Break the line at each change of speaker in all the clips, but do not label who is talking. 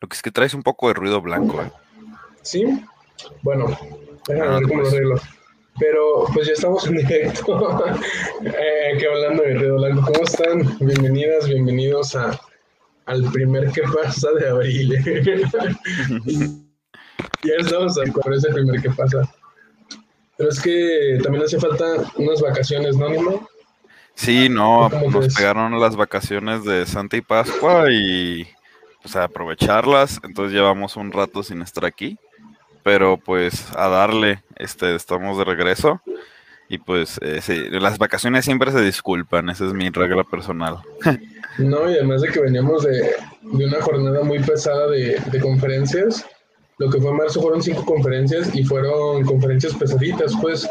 Lo que es que traes un poco de ruido blanco, ¿eh?
Sí, bueno, déjame ver cómo lo arreglo. Pero pues ya estamos en directo. eh, que hablando de ruido blanco, ¿cómo están? Bienvenidas, bienvenidos a, al primer que pasa de abril. ya estamos con ese primer que pasa. Pero es que también hace falta unas vacaciones, ¿no, Nimo?
Sí, no, nos pegaron las vacaciones de Santa y Pascua y pues a aprovecharlas. Entonces llevamos un rato sin estar aquí. Pero pues a darle, este, estamos de regreso. Y pues eh, sí, las vacaciones siempre se disculpan, esa es mi regla personal.
no, y además de que veníamos de, de una jornada muy pesada de, de conferencias, lo que fue marzo fueron cinco conferencias y fueron conferencias pesaditas, pues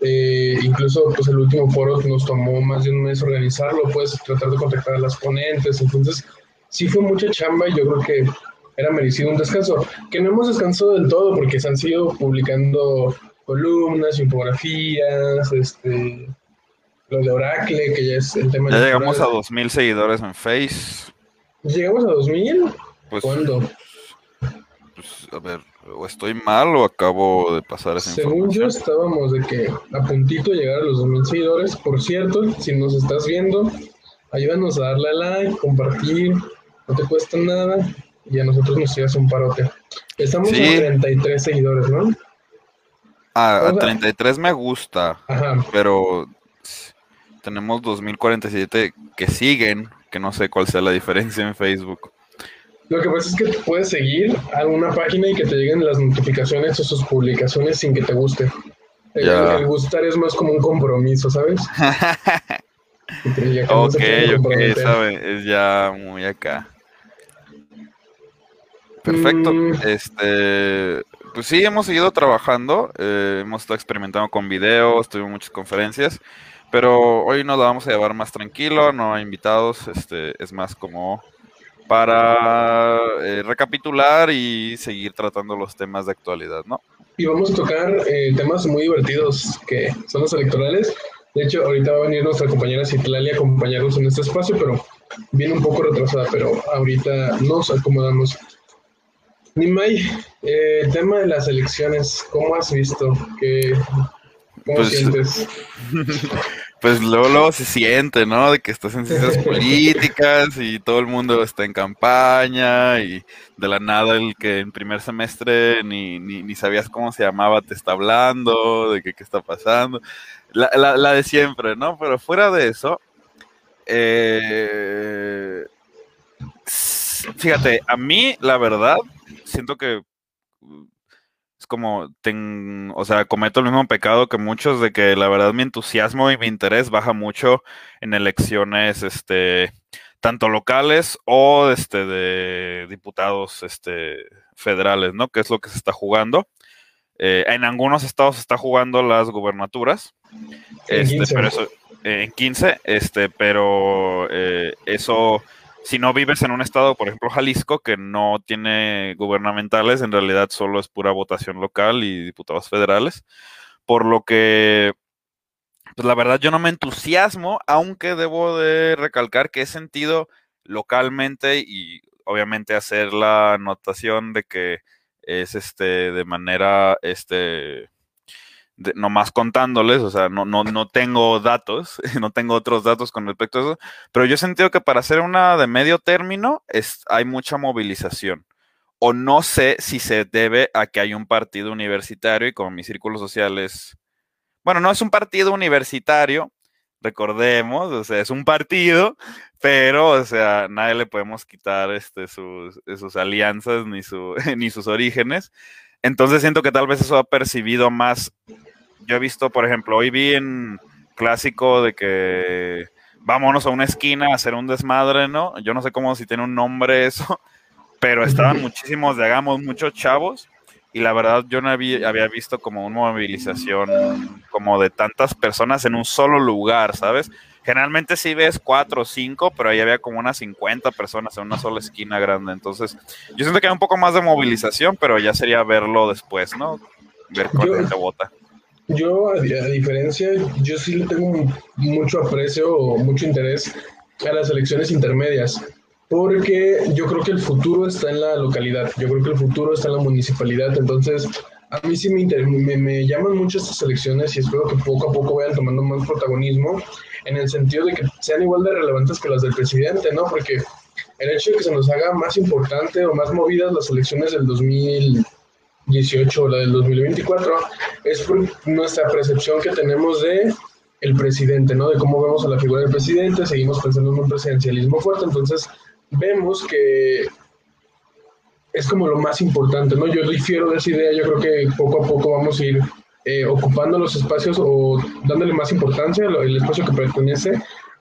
eh, incluso pues el último foro nos tomó más de un mes organizarlo, pues tratar de contactar a las ponentes, entonces sí fue mucha chamba y yo creo que era merecido un descanso, que no hemos descansado del todo porque se han sido publicando columnas, infografías, este, lo de Oracle, que ya es el tema.
Ya llegamos a 2.000 seguidores en Face.
¿Llegamos a 2.000? Pues, ¿Cuándo?
Pues, a ver, o estoy mal o acabo de pasar esa
Según yo estábamos de que a puntito de llegar a los 2.000 seguidores. Por cierto, si nos estás viendo, ayúdanos a darle a like, compartir, no te cuesta nada y a nosotros nos sigas un parote. Estamos a 33 seguidores, ¿no?
Ah, a 33 me gusta, Ajá. pero tenemos 2047 que siguen, que no sé cuál sea la diferencia en Facebook.
Lo que pasa es que puedes seguir a una página y que te lleguen las notificaciones o sus publicaciones sin que te guste. El, gustar es más como un compromiso, ¿sabes?
ok, ok, sabe, es ya muy acá. Perfecto. Mm. Este, pues sí, hemos seguido trabajando, eh, hemos estado experimentando con videos, tuvimos muchas conferencias, pero hoy nos lo vamos a llevar más tranquilo, no hay invitados, este, es más como para eh, recapitular y seguir tratando los temas de actualidad, ¿no?
Y vamos a tocar eh, temas muy divertidos que son los electorales. De hecho, ahorita va a venir nuestra compañera Citlali a acompañarnos en este espacio, pero viene un poco retrasada, pero ahorita nos acomodamos. Nimay, eh, tema de las elecciones, ¿cómo has visto? ¿Qué, ¿Cómo pues, sientes?
pues luego, se siente, ¿no? De que estás en ciencias políticas y todo el mundo está en campaña y de la nada el que en primer semestre ni, ni, sabías cómo se llamaba te está hablando, de que qué está pasando. La, la, de siempre, ¿no? Pero fuera de eso, eh, fíjate, a mí la verdad, siento que es como, o sea, cometo el mismo pecado que muchos de que la verdad mi entusiasmo y mi interés baja mucho en elecciones, este, tanto locales o este, de diputados este, federales, ¿no? Que es lo que se está jugando. Eh, en algunos estados se está jugando las gubernaturas. Este, pero eso, en 15, este, pero eh, eso si no vives en un estado, por ejemplo, Jalisco, que no tiene gubernamentales, en realidad solo es pura votación local y diputados federales, por lo que, pues la verdad yo no me entusiasmo, aunque debo de recalcar que he sentido localmente y obviamente hacer la anotación de que es este de manera este nomás contándoles, o sea, no, no, no tengo datos, no tengo otros datos con respecto a eso, pero yo he sentido que para hacer una de medio término es, hay mucha movilización. O no sé si se debe a que hay un partido universitario y como mi círculo social es, bueno, no es un partido universitario, recordemos, o sea, es un partido, pero, o sea, nadie le podemos quitar este, sus, sus alianzas ni, su, ni sus orígenes. Entonces siento que tal vez eso ha percibido más. Yo he visto, por ejemplo, hoy vi en clásico de que vámonos a una esquina a hacer un desmadre, ¿no? Yo no sé cómo si tiene un nombre eso, pero estaban muchísimos de hagamos muchos chavos y la verdad yo no había, había, visto como una movilización como de tantas personas en un solo lugar, ¿sabes? Generalmente sí ves cuatro o cinco, pero ahí había como unas 50 personas en una sola esquina grande. Entonces, yo siento que hay un poco más de movilización, pero ya sería verlo después, ¿no? Ver cuánta gente vota.
Yo, a, diferencia, yo sí le tengo mucho aprecio o mucho interés a las elecciones intermedias. porque yo creo que el futuro está en la localidad, yo creo que el futuro está en la municipalidad, entonces a mí sí me, me, me, llaman mucho estas elecciones y espero que poco a poco vayan tomando más protagonismo en el sentido de que sean igual de relevantes que las del presidente, ¿no? Porque el hecho de que se nos haga más importante o más movidas las elecciones del 2018 o la del 2024 es por nuestra percepción que tenemos de el presidente, ¿no? De cómo vemos a la figura del presidente, seguimos pensando en un presidencialismo fuerte, entonces vemos que es como lo más importante, ¿no? Yo difiero de esa idea, yo creo que poco a poco vamos a ir eh, ocupando los espacios o dándole más importancia al espacio que pertenece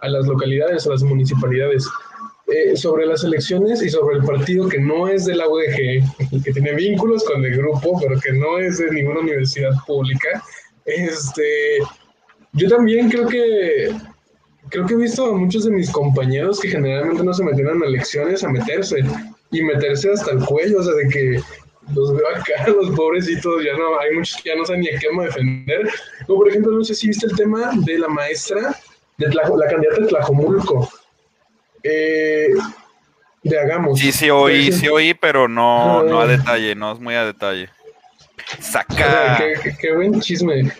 a las localidades, a las municipalidades. Eh, sobre las elecciones y sobre el partido que no es de la UDG, que tiene vínculos con el grupo, pero que no es de ninguna universidad pública, este, yo también creo que creo que he visto a muchos de mis compañeros que generalmente no se metieron a elecciones a meterse y meterse hasta el cuello, o sea, de que los veo acá, los pobrecitos, ya no, hay muchos que ya no saben ni a qué defender. Como por ejemplo, no sé si viste el tema de la maestra, de la candidata de Tlajomulco. Eh, de Hagamos.
Sí, sí oí, sí oí, pero no, no a detalle, no es muy a detalle. Saca.
qué buen chisme.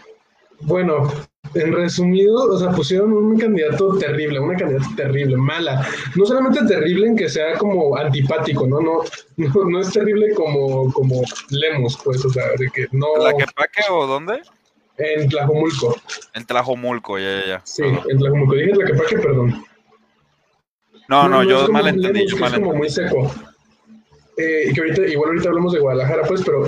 Bueno, en resumido, o sea, pusieron un candidato terrible, una candidata terrible, mala. No solamente terrible en que sea como antipático, ¿no? No, no, es terrible como, como Lemos, pues, o sea, de que no.
¿La Quepaque o dónde?
En Tlajomulco.
En Tlajomulco, ya, ya, ya.
Sí, en Tlajomulco. Dije Tlaquepaque, perdón.
No, no, yo mal entendí.
Yo mal es como muy seco. Eh, y que ahorita, igual ahorita hablamos de Guadalajara, pues, pero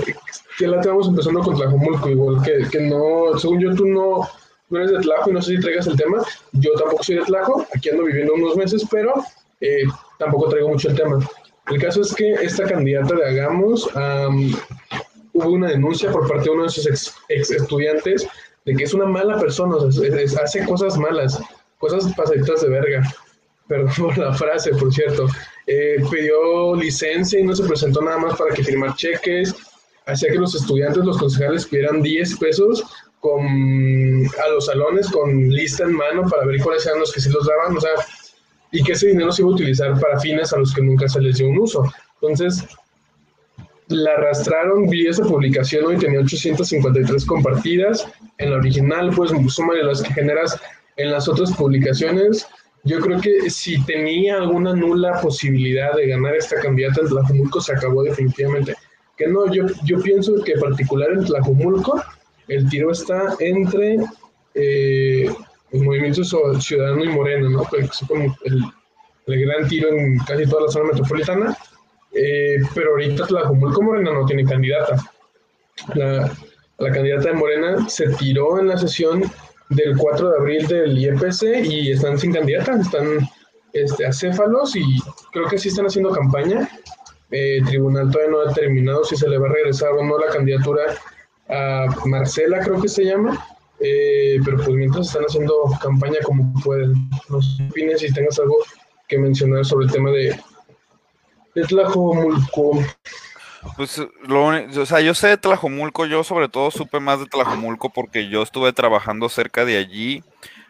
ya la estamos empezando con Tlajomulco, igual que, que no, según yo, tú no no eres de Tlajo y no sé si traigas el tema. Yo tampoco soy de Tlajo, aquí ando viviendo unos meses, pero eh, tampoco traigo mucho el tema. El caso es que esta candidata de Hagamos hubo una denuncia por parte de uno de sus ex, estudiantes de que es una mala persona, o sea, hace cosas malas, cosas pasaditas de verga. Perdón por la frase, por cierto. Eh, pidió licencia y no se presentó nada más para que firmar cheques. Hacía que los estudiantes, los concejales pidieran 10 pesos con, a los salones con lista en mano para ver cuáles eran los que sí los daban, o sea, y que ese dinero se iba a utilizar para fines a los que nunca se les dio un uso. Entonces, la arrastraron, vi esa publicación hoy, tenía 853 compartidas. En la original, pues súmale las que generas en las otras publicaciones. Yo creo que si tenía alguna nula posibilidad de ganar esta candidata en Tlajumulco, se acabó definitivamente. Que no, yo, yo pienso que particular en Tlajumulco, el tiro está entre eh, el movimiento ciudadano y moreno, ¿no? Que es como el, gran tiro en casi toda la zona metropolitana. Eh, pero ahorita Tlajumulco Morena no tiene candidata. La, candidata de Morena se tiró en la sesión del 4 de abril del IEPC y están sin candidata, están este, acéfalos y creo que sí están haciendo campaña. Eh, el tribunal todavía no ha determinado si se le va a regresar o no la candidatura a Marcela, creo que se llama. Eh, pero pues mientras están haciendo campaña como pueden. No sé opines si tengas algo que mencionar sobre el tema de, de Tlajomulco.
Pues lo o sea, yo sé de Tlajomulco, yo sobre todo supe más de Tlajomulco porque yo estuve trabajando cerca de allí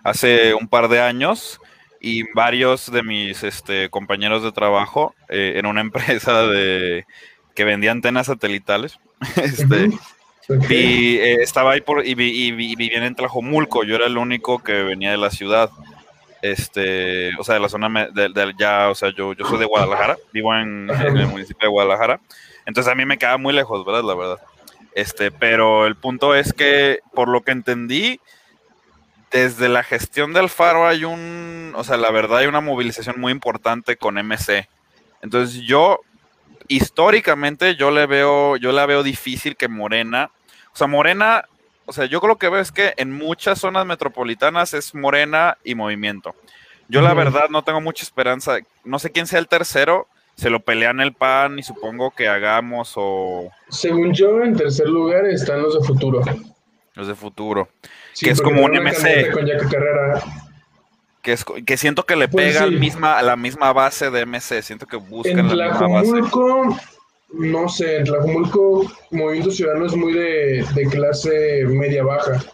hace un par de años y varios de mis este, compañeros de trabajo eh, en una empresa de que vendía antenas satelitales. este, y eh, estaba ahí por, y, vivía en Tlajomulco, yo era el único que venía de la ciudad, este, o sea, de la zona de, ya, o sea, yo, yo soy de Guadalajara, vivo en, el municipio de Guadalajara, entonces a mí me queda muy lejos, ¿verdad? La verdad. Este, pero el punto es que, por lo que entendí, desde la gestión del Faro hay un, o sea, la verdad hay una movilización muy importante con MC. Entonces yo históricamente yo le veo, yo la veo difícil que Morena, o sea, Morena, o sea, yo creo que veo es que en muchas zonas metropolitanas es Morena y Movimiento. Yo la verdad no tengo mucha esperanza, no sé quién sea el tercero, se lo pelean el PAN y supongo que hagamos o...
Según yo, en tercer lugar están los de futuro.
Los de futuro. que es como un MC.
Con Carrera
que, es, que siento que le pues pega misma, a la misma base de MC, siento que buscan en la misma base.
No sé, en Tlajumulco Movimiento Ciudadano es muy de, clase media-baja.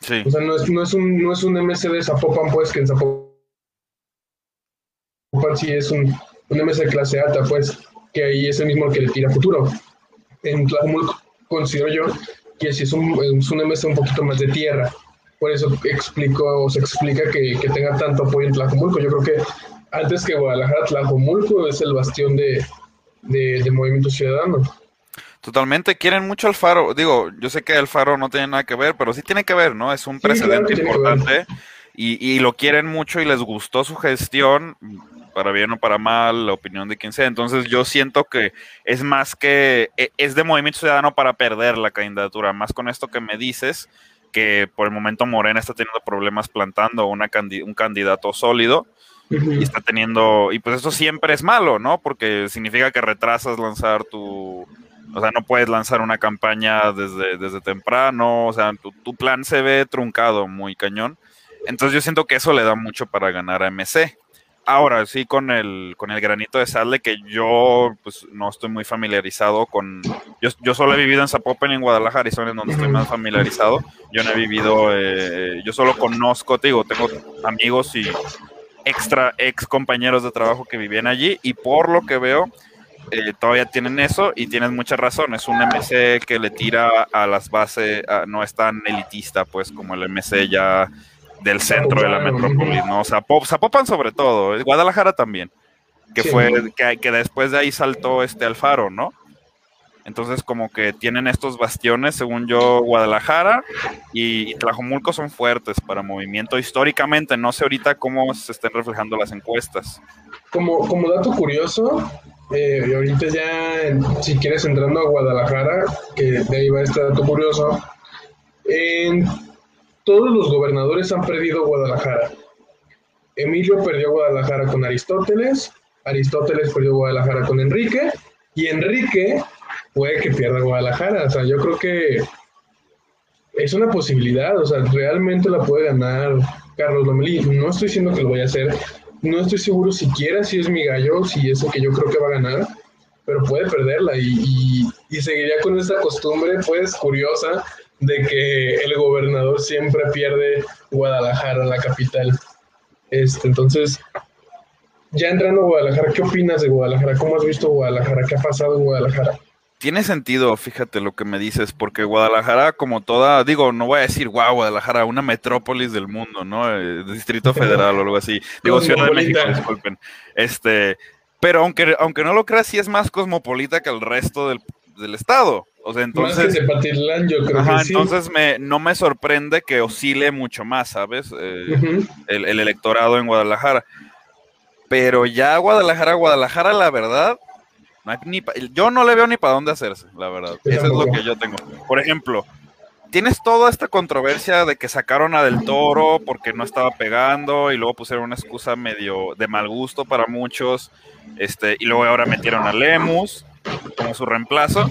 Sí. O sea, no es, no, es un, no es un MC de Zapopan, pues, que en Zapopan sí es un un MC clase alta, pues, que ahí es el mismo que le tira futuro. En Tlajumulco considero yo que si es un, es un MC un poquito más de tierra. Por eso explico, o se explica que, que tenga tanto apoyo en Tlajumulco. Yo creo que antes que Guadalajara, Tlajumulco es el bastión de, de, de Movimiento Ciudadano.
Totalmente, quieren mucho al Faro. Digo, yo sé que el Faro no tiene nada que ver, pero sí tiene que ver, ¿no? Es un
Sí,
precedente
claro
importante y, y lo quieren mucho y les gustó su gestión, para bien o para mal, la opinión de quien sea. Entonces yo siento que es más que, e- es de Movimiento Ciudadano para perder la candidatura, más con esto que me dices, que por el momento Morena está teniendo problemas plantando una un candidato sólido y está teniendo, y pues eso siempre es malo, ¿no? Porque significa que retrasas lanzar tu, o sea, no puedes lanzar una campaña desde, desde temprano, o sea, tu, tu plan se ve truncado muy cañón. Entonces yo siento que eso le da mucho para ganar a MC. Ahora, sí, con el, con el granito de sal de que yo pues no estoy muy familiarizado con... Yo, yo solo he vivido en Zapopan en Guadalajara y son en donde estoy más familiarizado. Yo no he vivido, eh, yo solo conozco, te digo, tengo amigos y extra ex compañeros de trabajo que vivían allí y por lo que veo eh, todavía tienen eso y tienes mucha razón, es un MC que le tira a las bases, no es tan elitista pues como el MC ya del centro de la
Zapopan,
metrópolis, ¿no? O sea, Pop- Zapopan sobre todo, eh, Guadalajara también, que
Sí.
fue, que, que después de ahí saltó este Alfaro, ¿no? Entonces como que tienen estos bastiones, según yo, Guadalajara y, Tlajomulco son fuertes para movimiento históricamente, no sé ahorita cómo se estén reflejando las encuestas.
Como, como dato curioso, eh, ahorita ya, si quieres entrando a Guadalajara, que de ahí va este dato curioso, en, todos los gobernadores han perdido Guadalajara. Emilio perdió Guadalajara con Aristóteles, Aristóteles perdió Guadalajara con Enrique, y Enrique puede que pierda Guadalajara. O sea, yo creo que es una posibilidad, o sea, realmente la puede ganar Carlos Lomelí. No estoy diciendo que lo vaya a hacer, no estoy seguro siquiera si es mi gallo, si es el que yo creo que va a ganar, pero puede perderla y, y- y seguiría con esta costumbre, pues, curiosa de que el gobernador siempre pierde Guadalajara, la capital. Este, entonces, ya entrando a Guadalajara, ¿qué opinas de Guadalajara? ¿Cómo has visto Guadalajara? ¿Qué ha pasado en Guadalajara?
Tiene sentido, fíjate lo que me dices, porque Guadalajara, como toda, digo, no voy a decir, wow, Guadalajara, una metrópolis del mundo, ¿no? Eh, Distrito Federal o algo así. Digo, Ciudad de México, disculpen. Este, pero aunque, aunque no lo creas, sí es más cosmopolita que el resto del, del estado. O sea,
Más que
entonces,
Tepatitlán, yo creo
ajá,
que sí.
entonces me, no me sorprende que oscile mucho más, ¿sabes? Eh, el, el electorado en Guadalajara. Pero ya Guadalajara, Guadalajara, la verdad, no hay ni pa- yo no le veo ni para dónde hacerse, la verdad. Eso es lo que yo tengo. Por ejemplo, tienes toda esta controversia de que sacaron a Del Toro porque no estaba pegando y luego pusieron una excusa medio de mal gusto para muchos. Este, y luego ahora metieron a Lemus como su reemplazo,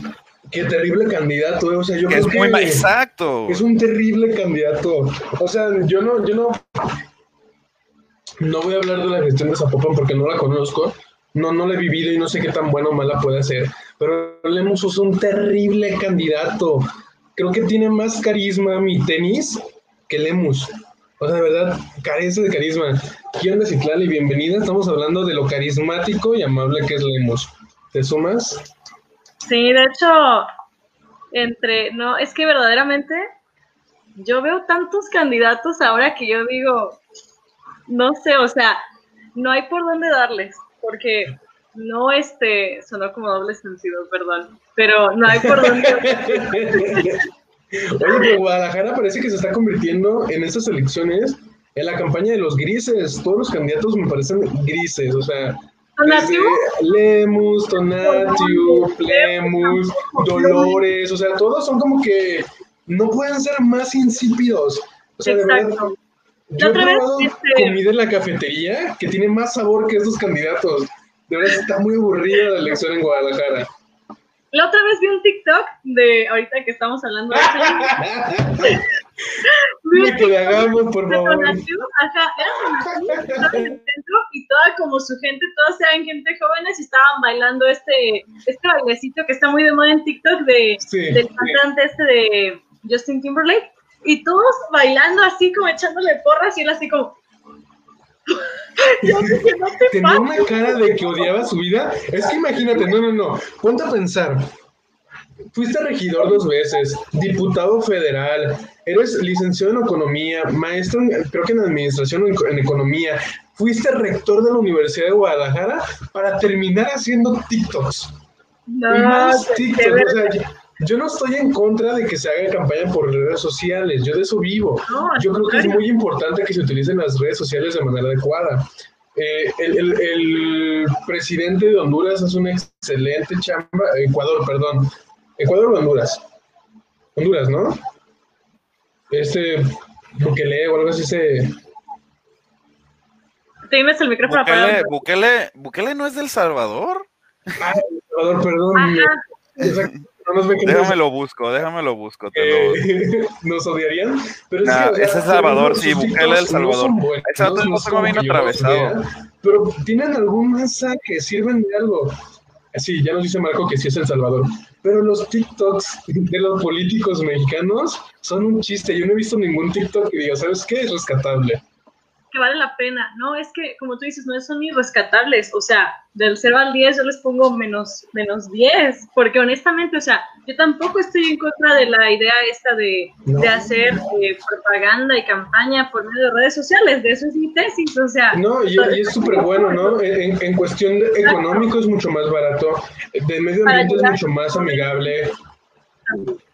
Qué terrible candidato, eh, o sea, yo creo
es
que
muy exacto.
es un terrible candidato. O sea, yo no, yo no, no voy a hablar de la gestión de Zapopan porque no la conozco, no, no la he vivido y no sé qué tan buena o mala puede ser, pero Lemus es un terrible candidato. Creo que tiene más carisma mi tenis que Lemus. O sea, de verdad, carece de carisma. ¿Qué onda, Citlali? Bienvenida. Estamos hablando de lo carismático y amable que es Lemus. ¿Te sumas?
Sí, de hecho, entre, no, es que verdaderamente yo veo tantos candidatos ahora que yo digo, no sé, o sea, no hay por dónde darles, porque no, este, sonó como doble sentido, perdón, pero no hay por dónde.
Oye, pero Guadalajara parece que se está convirtiendo en estas elecciones en la campaña de los grises. Todos los candidatos me parecen grises, o sea,
Tonatiu,
desde Lemus, Tonatiu, Lemus, Dolores, o sea, todos son como que no pueden ser más insípidos. O sea, de verdad,
exacto.
yo he probado
este-
comida en la cafetería que tiene más sabor que estos candidatos. De verdad está muy aburrida la elección en Guadalajara.
La otra vez vi un TikTok de, ahorita que estamos hablando de un
que hagamos, por favor.
Ajá, era centro y toda como su gente, todos eran gente jóvenes y estaban bailando este, este bailecito que está muy de moda en TikTok de,
Sí,
del
sí.
cantante este de Justin Timberlake y todos bailando así como echándole porras y él así como
Tenía una cara de que odiaba su vida. Es que imagínate, no, no, no. Ponte a pensar. Fuiste regidor dos veces, diputado federal, eres licenciado en economía, maestro, creo que en administración o en, economía, fuiste rector de la Universidad de Guadalajara para terminar haciendo TikToks. No, y más TikToks. O sea, yo no estoy en contra de que se haga campaña por redes sociales, yo de eso vivo. yo creo que es muy importante que se utilicen las redes sociales de manera adecuada. Eh, el, presidente de Honduras hace una excelente chamba, Ecuador, perdón, Ecuador o Honduras. Honduras, ¿no? Este Bukele o algo así se...
Tienes el micrófono
Bukele, Bukele, Bukele no es del Salvador.
Ah, El Salvador, perdón.
déjame lo busco, déjame lo busco.
Eh, ¿Nos odiarían?
Pero es que, ese es Salvador, sí, Bukele El Salvador.
No no tengo bien atravesado. Pero tienen algún masa que sirven de algo. Sí, ya nos dice Marco que sí es El Salvador. Pero los TikToks de los políticos mexicanos son un chiste. Yo no he visto ningún TikTok que diga, ¿sabes qué? Es rescatable
que vale la pena. No, es que, como tú dices, no son ni rescatables. O sea, del 0 al 10 yo les pongo menos, menos 10, porque honestamente, o sea, yo tampoco estoy en contra de la idea esta de, de hacer eh, propaganda y campaña por medio de redes sociales. De eso es mi tesis, o sea.
No, y, es súper bueno, ¿no? En, en cuestión de económico es mucho más barato, de medio ambiente es mucho más amigable.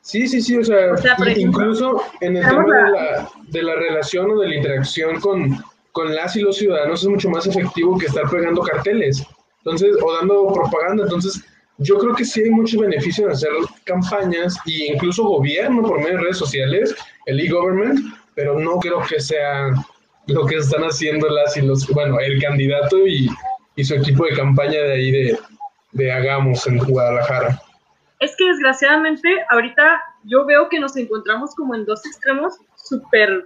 Sí, sí, sí, o sea, incluso en el tema de la, de la relación o de la interacción con, con las y los ciudadanos es mucho más efectivo que estar pegando carteles, entonces, o dando propaganda. Entonces, yo creo que sí hay mucho beneficio en hacer campañas e incluso gobierno por medio de redes sociales, el e-government, pero no creo que sea lo que están haciendo las y los, bueno, el candidato y, y su equipo de campaña de ahí de, de Hagamos en Guadalajara.
Es que desgraciadamente ahorita yo veo que nos encontramos como en dos extremos súper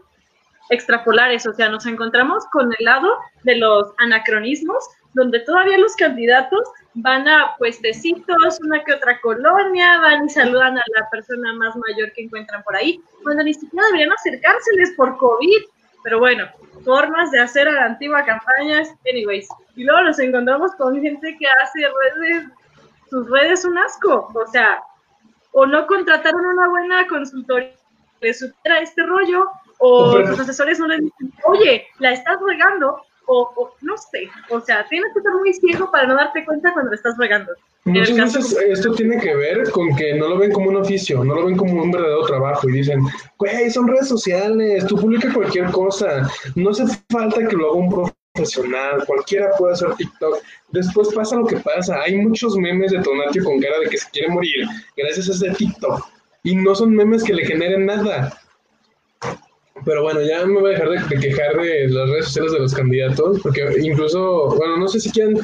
extrapolares, o sea, nos encontramos con el lado de los anacronismos, donde todavía los candidatos van a puestecitos, una que otra colonia, van y saludan a la persona más mayor que encuentran por ahí, cuando ni siquiera deberían acercárseles por COVID, pero bueno, formas de hacer a la antigua campañas, anyways. Y luego nos encontramos con gente que hace redes, sus redes un asco, o sea, o no contrataron una buena consultoría que supiera este rollo, o los asesores no le dicen, oye, la estás regando, o, no sé, o sea, tienes que estar muy ciego para no darte cuenta cuando la estás regando.
Muchas veces esto tiene que ver con que no lo ven como un oficio, no lo ven como un verdadero trabajo y dicen, güey, son redes sociales, tú publicas cualquier cosa, no hace falta que lo haga un profesional, cualquiera puede hacer TikTok. Después pasa lo que pasa, hay muchos memes de Tonatio con cara de que se quiere morir gracias a ese TikTok y no son memes que le generen nada pero bueno, ya me voy a dejar de, quejar de las redes sociales de los candidatos, porque incluso, bueno, no sé si quieren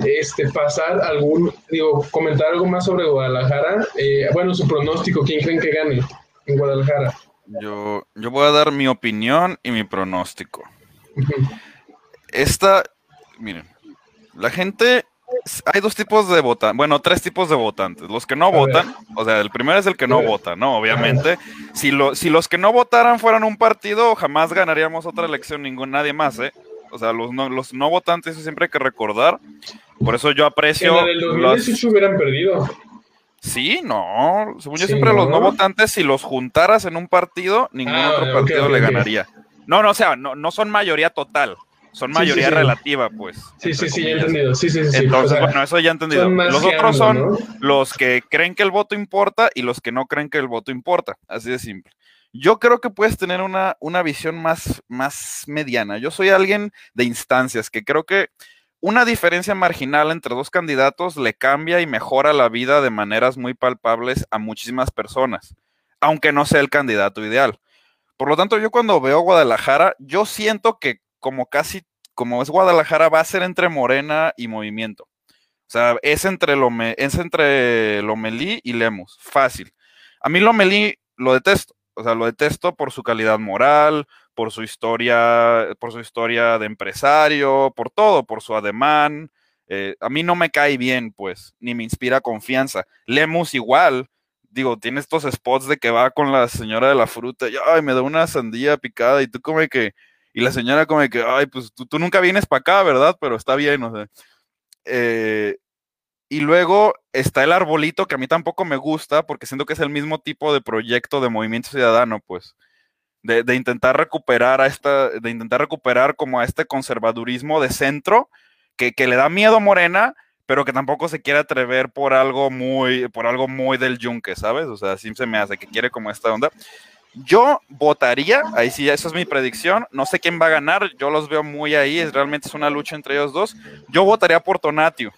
este, pasar algún, digo, comentar algo más sobre Guadalajara. Eh, bueno, su pronóstico, ¿quién creen que gane en Guadalajara?
Yo, yo voy a dar mi opinión y mi pronóstico. Esta, miren, la gente hay dos tipos de votantes, bueno, tres tipos de votantes. Los que no votan, o sea, el primero es el que no vota, ¿no? Obviamente, si, lo, si los que no votaran fueran un partido, jamás ganaríamos otra elección, ningún, nadie más, ¿eh? O sea, los no, los no votantes, eso siempre hay que recordar. Por eso yo aprecio.
En el 2018 hubieran perdido.
Sí, no. Según yo, siempre los no votantes, si los juntaras en un partido, ningún ah, otro partido le ganaría. No, no, o sea, no, no son mayoría total son mayoría relativa, pues.
Sí, sí, sí, ya he entendido. Sí, sí,
sí. Entonces, bueno, eso ya he entendido. Los otros son los que creen que el voto importa y los que no creen que el voto importa. Así de simple. Yo creo que puedes tener una, una visión más, más mediana. Yo soy alguien de instancias que creo que una diferencia marginal entre dos candidatos le cambia y mejora la vida de maneras muy palpables a muchísimas personas, aunque no sea el candidato ideal. Por lo tanto, yo cuando veo Guadalajara, yo siento que como casi, como es Guadalajara, va a ser entre Morena y Movimiento. O sea, es entre, Lome, es entre Lomelí y Lemus. Fácil. A mí Lomelí lo detesto. O sea, lo detesto por su calidad moral, por su historia, por su historia de empresario, por todo, por su ademán. Eh, a mí no me cae bien, pues, ni me inspira confianza. Lemus igual, digo, tiene estos spots de que va con la señora de la fruta y, ay, me da una sandía picada y tú como que, Y la señora como que, ay, pues tú, tú nunca vienes para acá, ¿verdad? Pero está bien, o sea. Eh, y luego está el arbolito, que a mí tampoco me gusta, porque siento que es el mismo tipo de proyecto de movimiento ciudadano, pues. De, de, intentar recuperar a esta, de intentar recuperar como a este conservadurismo de centro que, que, le da miedo a Morena, pero que tampoco se quiere atrever por algo muy, por algo muy del yunque, ¿sabes? O sea, así se me hace, que quiere como esta onda. Yo votaría, ahí sí, esa es mi predicción. No sé quién va a ganar, yo los veo muy ahí, es realmente es una lucha entre ellos dos. Yo votaría por Tonatio.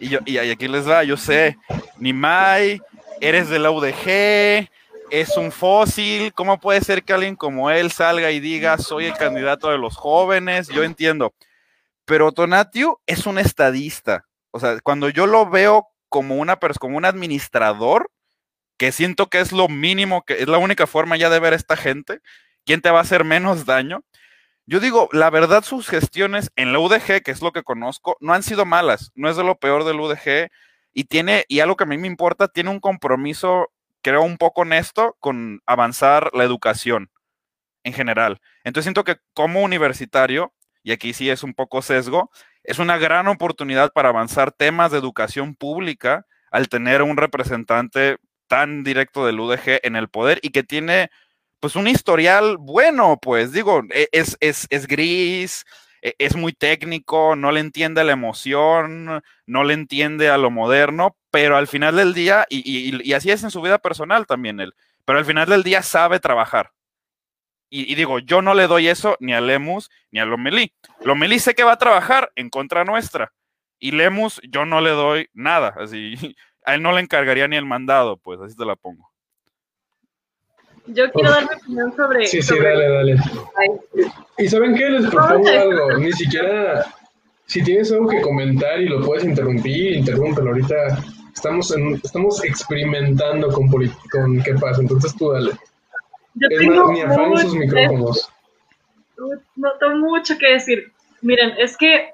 Y, yo, aquí les va, yo sé, Nimai, eres de la es un fósil, ¿cómo puede ser que alguien como él salga y diga, soy el candidato de los jóvenes? Yo entiendo, pero Tonatio es un estadista. O sea, cuando yo lo veo como, una, como un administrador, que siento que es lo mínimo, que es la única forma ya de ver a esta gente, quién te va a hacer menos daño. Yo digo, la verdad, sus gestiones en la UDG, que es lo que conozco, no han sido malas, no es de lo peor del UDG, y tiene, y algo que a mí me importa, tiene un compromiso, creo, un poco honesto con avanzar la educación en general. Entonces siento que como universitario, y aquí sí es un poco sesgo, es una gran oportunidad para avanzar temas de educación pública al tener un representante tan directo del UDG en el poder y que tiene pues un historial bueno, pues digo, e, es, es, es gris, e, es muy técnico, no le entiende la emoción, no le entiende a lo moderno, pero al final del día, y, y, y así es en su vida personal también él, pero al final del día sabe trabajar. Y, y, digo, yo no le doy eso ni a Lemus ni a Lomelí. Lomelí sé que va a trabajar en contra nuestra. Y Lemus, yo no le doy nada. Así, a él no le encargaría ni el mandado, pues así te la pongo.
Yo quiero dar mi opinión sobre.
Sí, sí,
sobre...
dale, dale. ¿Y saben qué? Les propongo algo. Ni siquiera. Si tienes algo que comentar y lo puedes interrumpir, interrúmpelo. Ahorita estamos, en, estamos experimentando con, con qué pasa. Entonces tú dale.
Yo
es
tengo
más, ni afán sus micrófonos.
No tengo mucho que decir. Miren, es que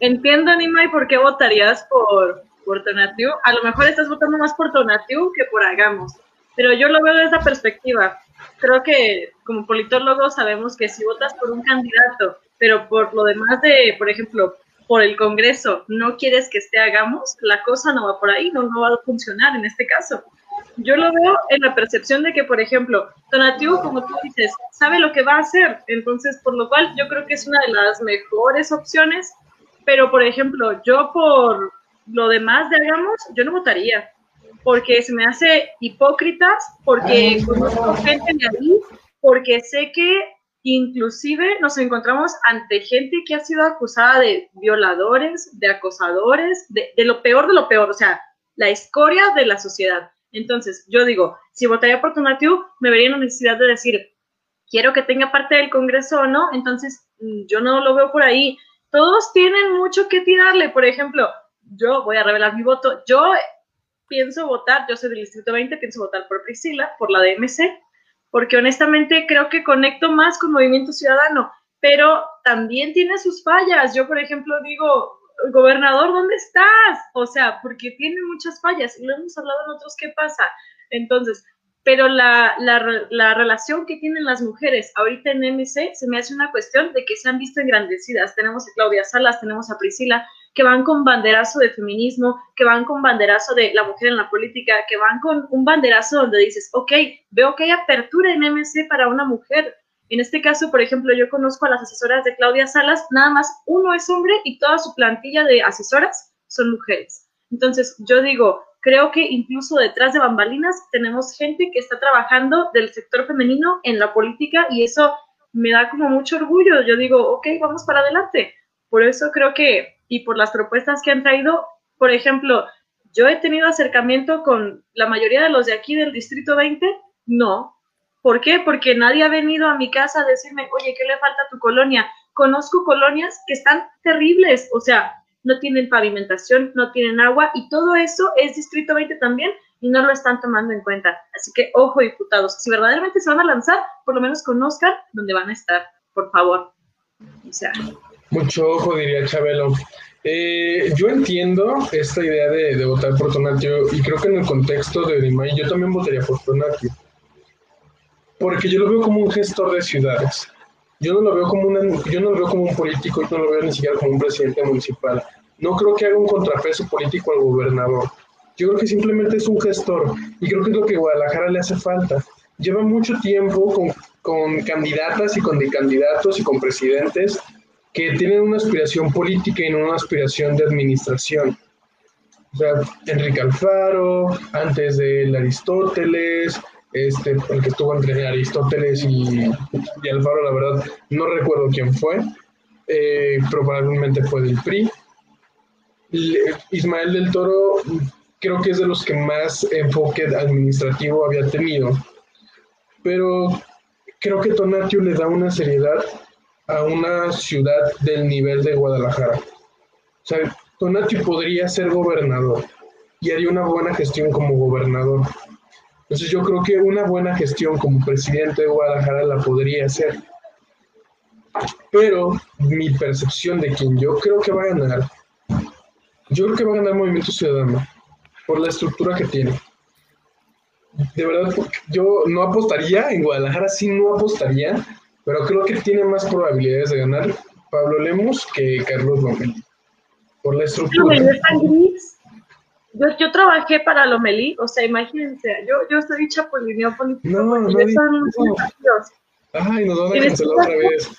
entiendo, Nimai, por qué votarías por, por Tonatiu. A lo mejor estás votando más por Tonatiu que por Hagamos, pero yo lo veo desde esa perspectiva. Creo que como politólogos sabemos que si votas por un candidato, pero por lo demás de, por ejemplo, por el Congreso, no quieres que esté Hagamos, la cosa no va por ahí, no, no va a funcionar en este caso. Yo lo veo en la percepción de que, por ejemplo, Tonatiu, como tú dices, sabe lo que va a hacer, entonces, por lo cual yo creo que es una de las mejores opciones, pero, por ejemplo, yo por, lo demás de Hagamos, yo no votaría, porque se me hace hipócritas, porque conozco gente de ahí, porque sé que inclusive nos encontramos ante gente que ha sido acusada de violadores, de acosadores, de, de lo peor de lo peor, o sea, la escoria de la sociedad. Entonces, yo digo, si votaría por Tonatiu, me vería en la necesidad de decir, quiero que tenga parte del Congreso o no, entonces yo no lo veo por ahí. Todos tienen mucho que tirarle, por ejemplo, yo voy a revelar mi voto. Yo pienso votar, yo soy del Distrito 20, pienso votar por Priscila, por la DMC, porque honestamente creo que conecto más con Movimiento Ciudadano, pero también tiene sus fallas. Yo, por ejemplo, digo, gobernador, ¿dónde estás? O sea, porque tiene muchas fallas y lo hemos hablado en otros, ¿qué pasa? Entonces, pero la, la, la, relación que tienen las mujeres ahorita en MC se me hace una cuestión de que se han visto engrandecidas. Tenemos a Claudia Salas, tenemos a Priscila, que van con banderazo de feminismo, que van con banderazo de la mujer en la política, que van con un banderazo donde dices, ok, veo que hay apertura en MC para una mujer. En este caso, por ejemplo, yo conozco a las asesoras de Claudia Salas, nada más uno es hombre y toda su plantilla de asesoras son mujeres. Entonces, yo digo, creo que incluso detrás de bambalinas tenemos gente que está trabajando del sector femenino en la política y eso me da como mucho orgullo. Yo digo, ok, vamos para adelante. Por eso creo que y por las propuestas que han traído. Por ejemplo, yo he tenido acercamiento con la mayoría de los de aquí del Distrito 20, no. ¿Por qué? Porque nadie ha venido a mi casa a decirme, oye, ¿qué le falta a tu colonia? Conozco colonias que están terribles, o sea, no tienen pavimentación, no tienen agua y todo eso es Distrito 20 también y no lo están tomando en cuenta. Así que, ojo, diputados, si verdaderamente se van a lanzar, por lo menos conozcan dónde van a estar, por favor. O sea,
mucho ojo, diría Chabelo. Eh, yo entiendo esta idea de, votar por Tonatio y creo que en el contexto de Dimay yo también votaría por Tonatio. Porque yo lo veo como un gestor de ciudades. Yo no lo veo como una, yo no lo veo como un político, yo no lo veo ni siquiera como un presidente municipal. No creo que haga un contrapeso político al gobernador. Yo creo que simplemente es un gestor y creo que es lo que Guadalajara le hace falta. Lleva mucho tiempo con, con candidatas y con candidatos y con presidentes que tienen una aspiración política y no una aspiración de administración. O sea, Enrique Alfaro, antes de Aristóteles, este, el que estuvo entre Aristóteles y, Alfaro, la verdad, no recuerdo quién fue, eh, probablemente fue del PRI. Ismael del Toro creo que es de los que más enfoque administrativo había tenido, pero creo que Tonatio le da una seriedad a una ciudad del nivel de Guadalajara. O sea, Tonatio podría ser gobernador y haría una buena gestión como gobernador. Entonces yo creo que una buena gestión como presidente de Guadalajara la podría hacer. Pero mi percepción de quien yo creo que va a ganar, yo creo que va a ganar Movimiento Ciudadano por la estructura que tiene. De verdad, yo no apostaría, en Guadalajara sí no apostaría, pero creo que tiene más probabilidades de ganar Pablo Lemos que Carlos Lomelí. Por la estructura.
Yo, yo trabajé para Lomelí, o sea, imagínense, yo, yo soy chapulineo político. No, no, no.
Ay, nos van a cancelar otra vez.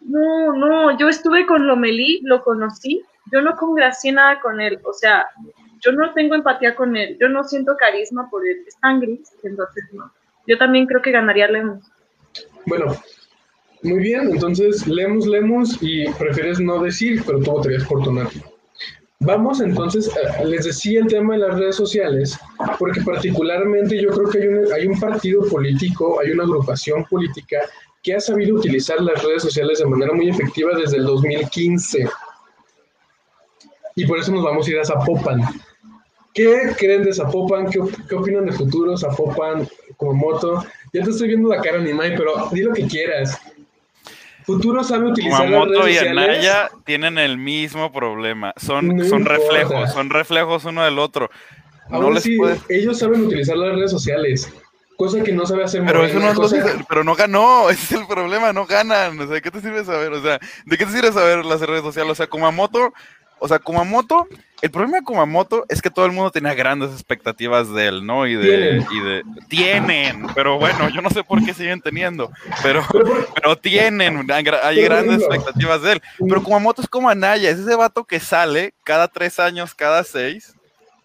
No, no, yo estuve con Lomelí, lo conocí, yo no congracié nada con él, o sea, yo no tengo empatía con él, yo no siento carisma por él, es tan gris, entonces no. Yo también creo que ganaría Lemos.
Bueno, muy bien, entonces Lemos, Lemos y prefieres no decir, pero tú votarías por Tonati. Vamos entonces, les decía el tema de las redes sociales, porque particularmente yo creo que hay un, hay un partido político, hay una agrupación política que ha sabido utilizar las redes sociales de manera muy efectiva desde el 2015. Y por eso nos vamos a ir a Zapopan. ¿Qué creen de Zapopan? ¿Qué, qué opinan de futuro Zapopan como moto? Ya te estoy viendo la cara, Nimai, pero di lo que quieras. Futuro sabe utilizar las redes
y Anaya tienen el mismo problema. Son, son reflejos, son reflejos uno del otro.
no les ellos saben utilizar las redes sociales. Cosa que no sabe hacer
Pero eso no pero no ganó, ese es el problema, no ganan. O sea, ¿qué te sirve saber? O sea, ¿de qué te sirve saber las redes sociales? O sea, Kumamoto, o sea, Kumamoto, el problema de Kumamoto es que todo el mundo tenía grandes expectativas de él, ¿no? Y de, y de tienen, pero bueno, yo no sé por qué siguen teniendo, pero, pero tienen, hay grandes expectativas de él. Pero Kumamoto es como Anaya, es ese vato que sale cada tres años, cada seis,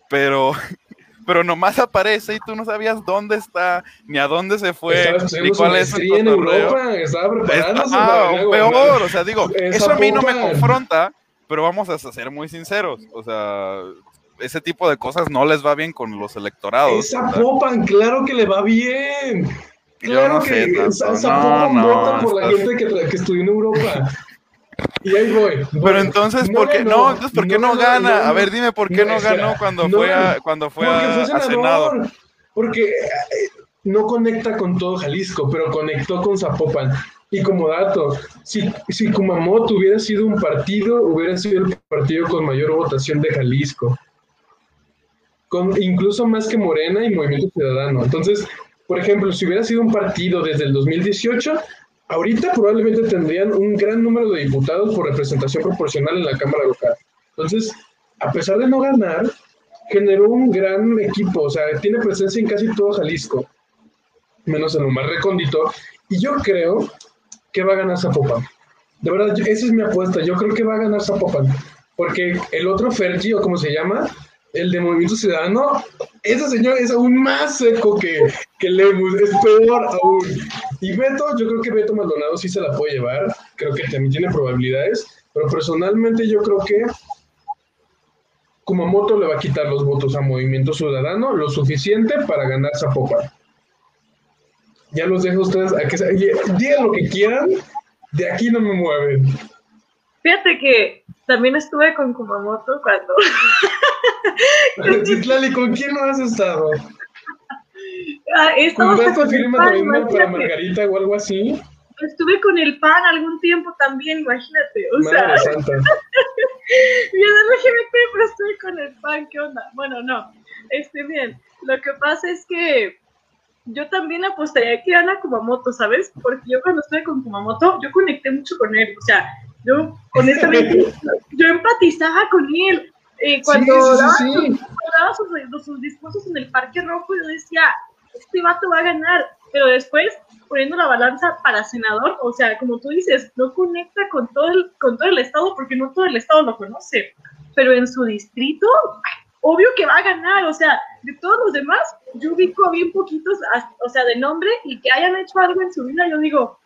pero pero nomás aparece y tú no sabías dónde está, ni a dónde se fue, ni cuál es
el en Europa, estaba preparándose
ah, peor, o sea, digo, eso a mí no me confronta, pero vamos a ser muy sinceros, o sea, ese tipo de cosas no les va bien con los electorados.
Esa Popan, claro que le va bien. Claro que esa Popan vota por la gente que, que estudió en Europa. Y ahí voy.
Pero entonces, ¿por qué no? Entonces, ¿por qué no, gana? a ver, dime por qué no, ganó cuando fue a, cuando fue a, Senado.
Porque eh, no conecta con todo Jalisco, pero conectó con Zapopan. Y como dato, si, si Kumamoto hubiera sido un partido, hubiera sido el partido con mayor votación de Jalisco. Con, incluso más que Morena y Movimiento Ciudadano. Entonces, por ejemplo, si hubiera sido un partido desde el 2018, ahorita probablemente tendrían un gran número de diputados por representación proporcional en la Cámara Local. Entonces, a pesar de no ganar, generó un gran equipo, o sea, tiene presencia en casi todo Jalisco, menos en lo más recóndito. Y yo creo que va a ganar Zapopan. De verdad, esa es mi apuesta. Yo creo que va a ganar Zapopan. Porque el otro Fergie, o como se llama, el de Movimiento Ciudadano, ese señor es aún más seco que, que Lemus, es peor aún. Y Beto, yo creo que Beto Maldonado sí se la puede llevar. Creo que también tiene probabilidades. Pero personalmente yo creo que Kumamoto le va a quitar los votos a Movimiento Ciudadano lo suficiente para ganar Zapopan ya los dejo ustedes a que digan lo que quieran, de aquí no me mueven.
Fíjate que también estuve con Kumamoto cuando.
Citlali, ¿con quién no has estado?
Ah, ¿Compraste
firma pan, para Margarita o algo así?
Estuve con el pan algún tiempo también, imagínate. O
Madre sea, Santa.
Yo LGBT, pero estoy con el pan, ¿qué onda? Bueno, no, este bien. Lo que pasa es que yo también apostaría que Ana Kumamoto, ¿sabes? Porque yo cuando estuve con Kumamoto, yo conecté mucho con él. O sea, yo honestamente, yo empatizaba con él. Eh, cuando, daba, sus, discursos en el Parque Rojo, yo decía, este vato va a ganar. Pero después, poniendo la balanza para senador, o sea, como tú dices, no conecta con todo el, con todo el estado porque no todo el estado lo conoce. Pero en su distrito, obvio que va a ganar, o sea, de todos los demás, yo ubico bien poquitos, o sea, de nombre y que hayan hecho algo en su vida, yo digo,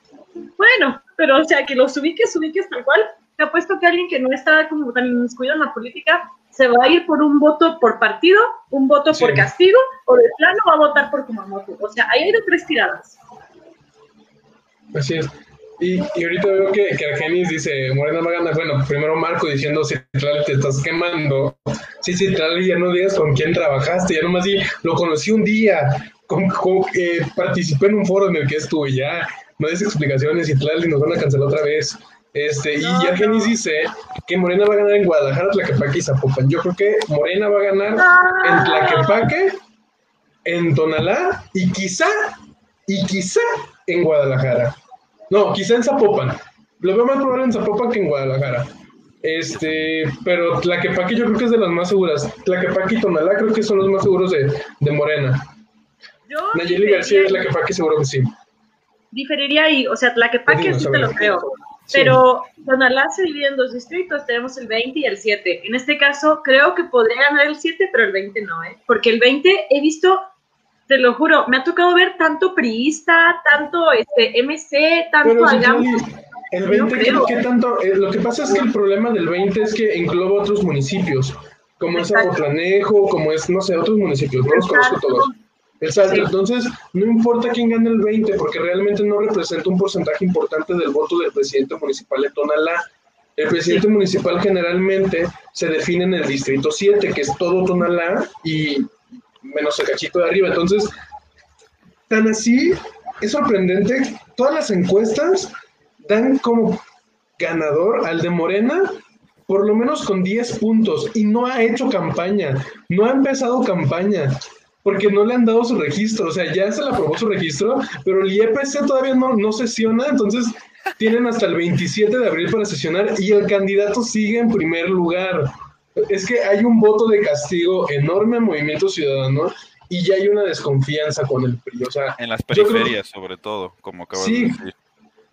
bueno, pero o sea, que los ubiques, ubiques tal cual, te apuesto que alguien que no está como tan inmiscuido en la política se va a ir por un voto por partido, un voto por castigo, o de plano va a votar por Kumamoto. O sea, ahí hay de tres tiradas.
Así es. Y, y, ahorita veo que, que Argenis dice, Morena va a ganar. Bueno, primero Marco diciendo, si te estás quemando. Sí, sí, ya no digas con quién trabajaste, ya nomás di, lo conocí un día, con, eh, participé en un foro en el que estuve, ya, no des explicaciones y y nos van a cancelar otra vez. Este, y Argenis dice que Morena va a ganar en Guadalajara, Tlaquepaque y Zapopan. Yo creo que Morena va a ganar en ah. Tlaquepaque, en Tonalá y quizá, y quizá en Guadalajara. No, quizá en Zapopan. Lo veo más probable en Zapopan que en Guadalajara. Este, pero Tlaquepaque yo creo que es de las más seguras. Tlaquepaque y Tonalá creo que son los más seguros de, de Morena. Nayeli García es Tlaquepaque seguro que sí.
Diferiría ahí, o sea, Tlaquepaque sí te lo creo. Pero Tonalá se divide en dos distritos, tenemos el 20 y el 7. En este caso, creo que podría ganar el 7, pero el 20 no, ¿eh? Porque el 20 he visto te lo juro, me ha tocado ver tanto priista, tanto este MC, tanto hagamos.
El 20, ¿qué, tanto? Eh, lo que pasa es que el problema del 20 es que engloba otros municipios, como es Agotlanejo, como es, no sé, otros municipios, no los conozco todos. Exacto, entonces no importa quién gane el 20, porque realmente no representa un porcentaje importante del voto del presidente municipal de Tonalá. El presidente municipal generalmente se define en el distrito 7, que es todo Tonalá, y menos el cachito de arriba. Entonces, tan así, es sorprendente, todas las encuestas dan como ganador al de Morena por lo menos con 10 puntos y no ha hecho campaña, no ha empezado campaña porque no le han dado su registro, o sea, ya se le aprobó su registro, pero el IEPC todavía no, no sesiona, entonces tienen hasta el 27 de abril para sesionar y el candidato sigue en primer lugar es que hay un voto de castigo enorme en Movimiento Ciudadano y ya hay una desconfianza con el PRI. O sea,
en las periferias, sobre todo, como acabas
sí,
de decir.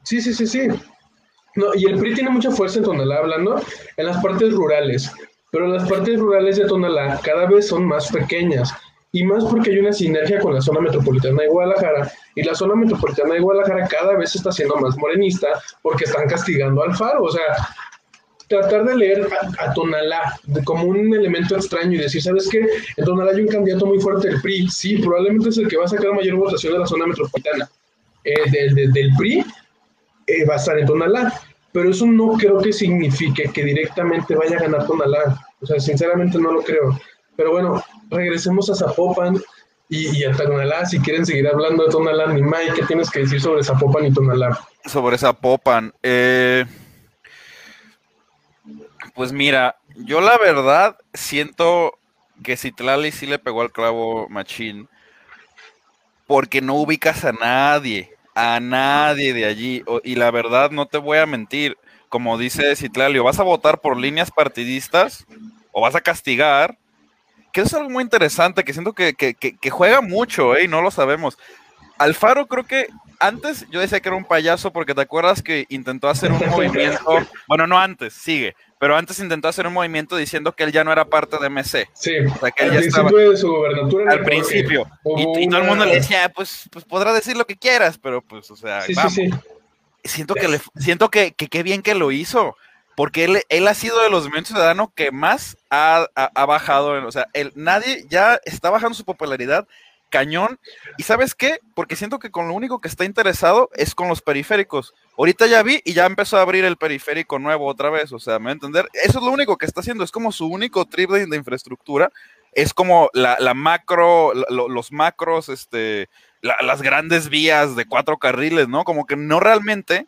Sí, sí, sí, sí. No, y el PRI tiene mucha fuerza en Tonalá, hablando en las partes rurales. Pero las partes rurales de Tonalá cada vez son más pequeñas. Y más porque hay una sinergia con la zona metropolitana de Guadalajara. Y la zona metropolitana de Guadalajara cada vez está siendo más morenista porque están castigando al Faro. O sea, tratar de leer a, Tonalá como un elemento extraño y decir, ¿sabes qué? En Tonalá hay un candidato muy fuerte del PRI. Sí, probablemente es el que va a sacar mayor votación de la zona metropolitana. Eh, del PRI eh, va a estar en Tonalá. Pero eso no creo que signifique que directamente vaya a ganar Tonalá. O sea, sinceramente no lo creo. Pero bueno, regresemos a Zapopan y, a Tonalá. Si quieren seguir hablando de Tonalá, ni May, ¿qué tienes que decir sobre Zapopan y Tonalá?
Sobre Zapopan. Eh pues mira, yo la verdad siento que Citlali sí le pegó al clavo machín porque no ubicas a nadie, a nadie de allí. Y la verdad, no te voy a mentir, como dice Citlali, o vas a votar por líneas partidistas o vas a castigar, que es algo muy interesante, que siento que, juega mucho, ¿eh? y no lo sabemos. Alfaro creo que antes yo decía que era un payaso porque te acuerdas que intentó hacer un movimiento, bueno, no antes, sigue, pero antes intentó hacer un movimiento diciendo que él ya no era parte de MC.
Sí, o sea, que él ya de su gobernatura.
Al principio. Y, todo el mundo le decía, pues, pues podrá decir lo que quieras, pero pues, o sea, sí, Sí, sí. Siento que, le, siento que, qué bien que lo hizo, porque él, él ha sido de los movimientos ciudadanos que más ha, ha, bajado, o sea, él, nadie ya está bajando su popularidad cañón. ¿Y sabes qué? Porque siento que con lo único que está interesado es con los periféricos. Ahorita ya vi y ya empezó a abrir el periférico nuevo otra vez. O sea, me voy a entender. Eso es lo único que está haciendo. Es como su único trip de, infraestructura. Es como la, macro, los macros, este, las grandes vías de cuatro carriles, ¿no? Como que no realmente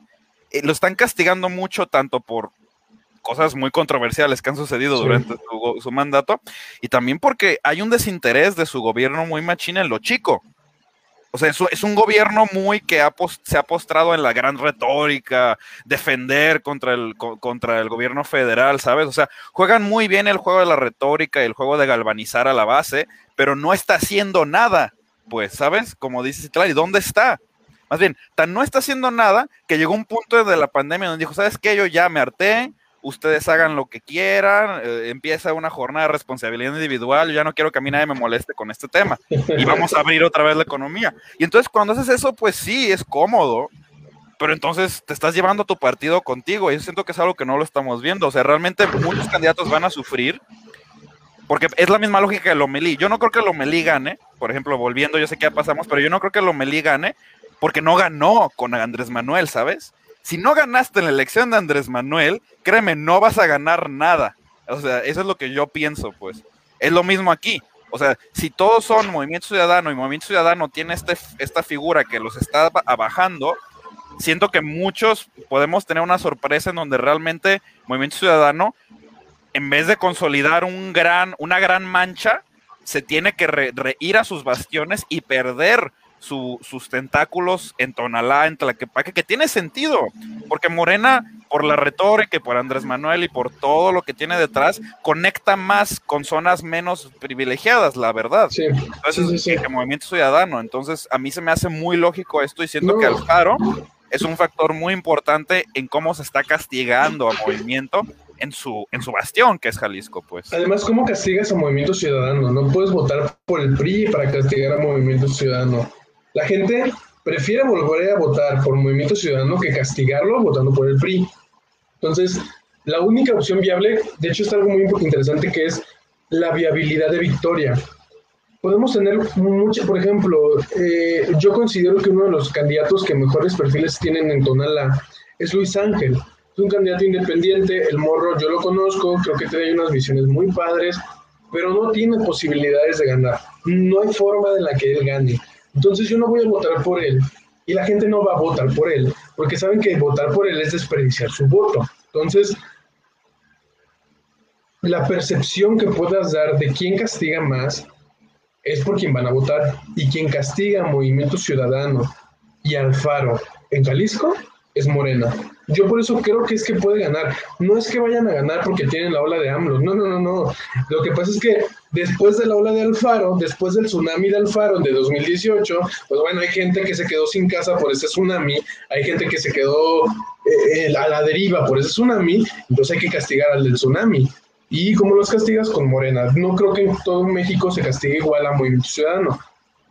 eh, lo están castigando mucho tanto por cosas muy controversiales que han sucedido durante su, mandato, y también porque hay un desinterés de su gobierno muy machina en lo chico. O sea, es, un gobierno muy que se ha postrado en la gran retórica, defender contra el, contra el gobierno federal, ¿sabes? O sea, juegan muy bien el juego de la retórica y el juego de galvanizar a la base, pero no está haciendo nada, pues, ¿sabes? Como dice ¿y ¿dónde está? Más bien, tan no está haciendo nada que llegó un punto de la pandemia donde dijo, ¿sabes qué? Yo ya me harté, ustedes hagan lo que quieran, eh, empieza una jornada de responsabilidad individual, yo ya no quiero que a mí nadie me moleste con este tema y vamos a abrir otra vez la economía. Y entonces cuando haces eso, pues sí, es cómodo, pero entonces te estás llevando tu partido contigo y yo siento que es algo que no lo estamos viendo, o sea, realmente muchos candidatos van a sufrir porque es la misma lógica que Lomelí. Yo no creo que Lomelí gane, por ejemplo, volviendo, yo sé que ya pasamos, pero yo no creo que Lomelí gane porque no ganó con Andrés Manuel, ¿sabes? Si no ganaste en la elección de Andrés Manuel, créeme, no vas a ganar nada. O sea, eso es lo que yo pienso, pues. Es lo mismo aquí. O sea, si todos son Movimiento Ciudadano y Movimiento Ciudadano tiene este, esta figura que los está bajando, siento que muchos podemos tener una sorpresa en donde realmente Movimiento Ciudadano, en vez de consolidar un gran, una gran mancha, se tiene que ir a sus bastiones y perder sus tentáculos en Tonalá, en Tlaquepaque, que tiene sentido, porque Morena, por la retórica y por Andrés Manuel y por todo lo que tiene detrás, conecta más con zonas menos privilegiadas, la verdad. Sí, Entonces, sí, Movimiento Ciudadano. Entonces, a mí se me hace muy lógico esto, diciendo que Alfaro es un factor muy importante en cómo se está castigando a Movimiento en su, en su bastión, que es Jalisco, pues.
Además, ¿cómo castigas a Movimiento Ciudadano? No puedes votar por el PRI para castigar a Movimiento Ciudadano. La gente prefiere volver a votar por Movimiento Ciudadano que castigarlo votando por el PRI. Entonces, la única opción viable, de hecho, es algo muy interesante que es la viabilidad de victoria. Podemos tener mucho, por ejemplo, eh, yo considero que uno de los candidatos que mejores perfiles tienen en Tonala es Luis Ángel. Es un candidato independiente, el morro yo lo conozco, creo que tiene unas visiones muy padres, pero no tiene posibilidades de ganar. No hay forma de la que él gane. Entonces yo no voy a votar por él y la gente no va a votar por él, porque saben que votar por él es desperdiciar su voto. Entonces, la percepción que puedas dar de quién castiga más es por quien van a votar. Y quien castiga Movimiento Ciudadano y Alfaro en Jalisco es Morena. Yo por eso creo que es que puede ganar. No es que vayan a ganar porque tienen la ola de AMLO. No, no, no, no. Lo que pasa es que después de la ola de Alfaro, después del tsunami de Alfaro de 2018, pues bueno, hay gente que se quedó sin casa por ese tsunami, hay gente que se quedó eh, a la deriva por ese tsunami, entonces hay que castigar al del tsunami. ¿Y cómo los castigas? Con Morena. No creo que en todo México se castigue igual a Movimiento Ciudadano.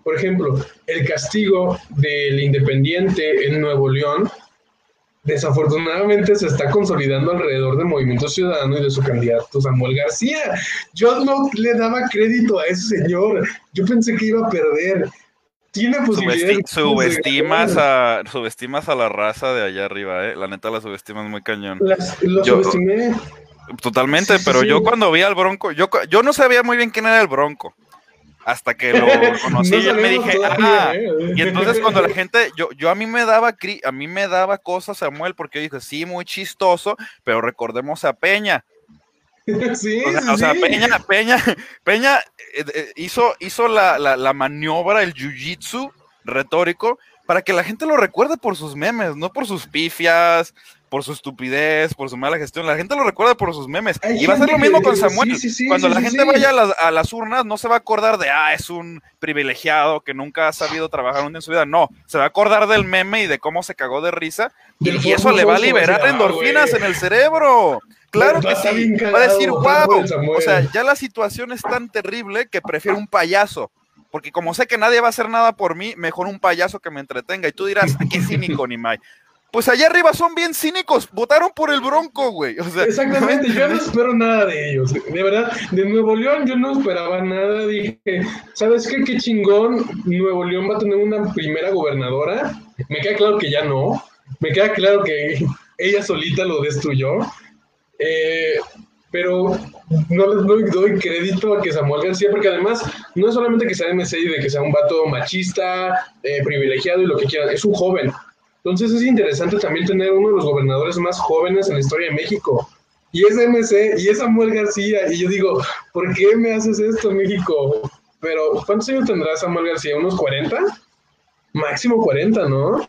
Por ejemplo, el castigo del independiente en Nuevo León desafortunadamente se está consolidando alrededor del Movimiento Ciudadano y de su candidato Samuel García. Yo no le daba crédito a ese señor. Yo pensé que iba a perder. Tiene posibilidades.
subestimas, a, subestimas a la raza de allá arriba, ¿eh? La neta la subestimas muy cañón.
lo subestimé.
Totalmente, pero yo cuando vi al Bronco, yo, yo no sabía muy bien quién era el Bronco hasta que lo conocí y me dije, ah, y entonces cuando la gente, yo, yo a mí me daba, a mí me daba cosas Samuel, porque yo dije, sí, muy chistoso, pero recordemos a Peña.
Sí,
o sea, Peña, Peña, Peña eh, eh, hizo, hizo la, la, la maniobra, el jiu-jitsu retórico, para que la gente lo recuerde por sus memes, no por sus pifias, por su estupidez, por su mala gestión. La gente lo recuerda por sus memes. y va a ser lo mismo con Samuel. Cuando la gente vaya a las, urnas, no se va a acordar de, ah, es un privilegiado que nunca ha sabido trabajar un día en su vida. No, se va a acordar del meme y de cómo se cagó de risa. Y, eso le va a liberar endorfinas en el cerebro. Claro que sí. Va a decir, wow. O sea, ya la situación es tan terrible que prefiero un payaso. Porque como sé que nadie va a hacer nada por mí, mejor un payaso que me entretenga. Y tú dirás, qué cínico, ni Nimai. Pues allá arriba son bien cínicos, votaron por el Bronco, güey.
Exactamente, yo no espero nada de ellos. De verdad, de Nuevo León yo no esperaba nada. Dije, ¿sabes qué? Qué chingón. Nuevo León va a tener una primera gobernadora. Me queda claro que ya no. Me queda claro que ella solita lo destruyó. Eh, pero no les doy, crédito a que Samuel García, porque además no es solamente que sea MC y de que sea un vato machista, eh, privilegiado y lo que quieran, es un joven. Entonces es interesante también tener uno de los gobernadores más jóvenes en la historia de México. Y es MC, y es Samuel García. Y yo digo, ¿por qué me haces esto, México? Pero, ¿cuántos años tendrá Samuel García? ¿Unos 40? máximo 40, ¿no?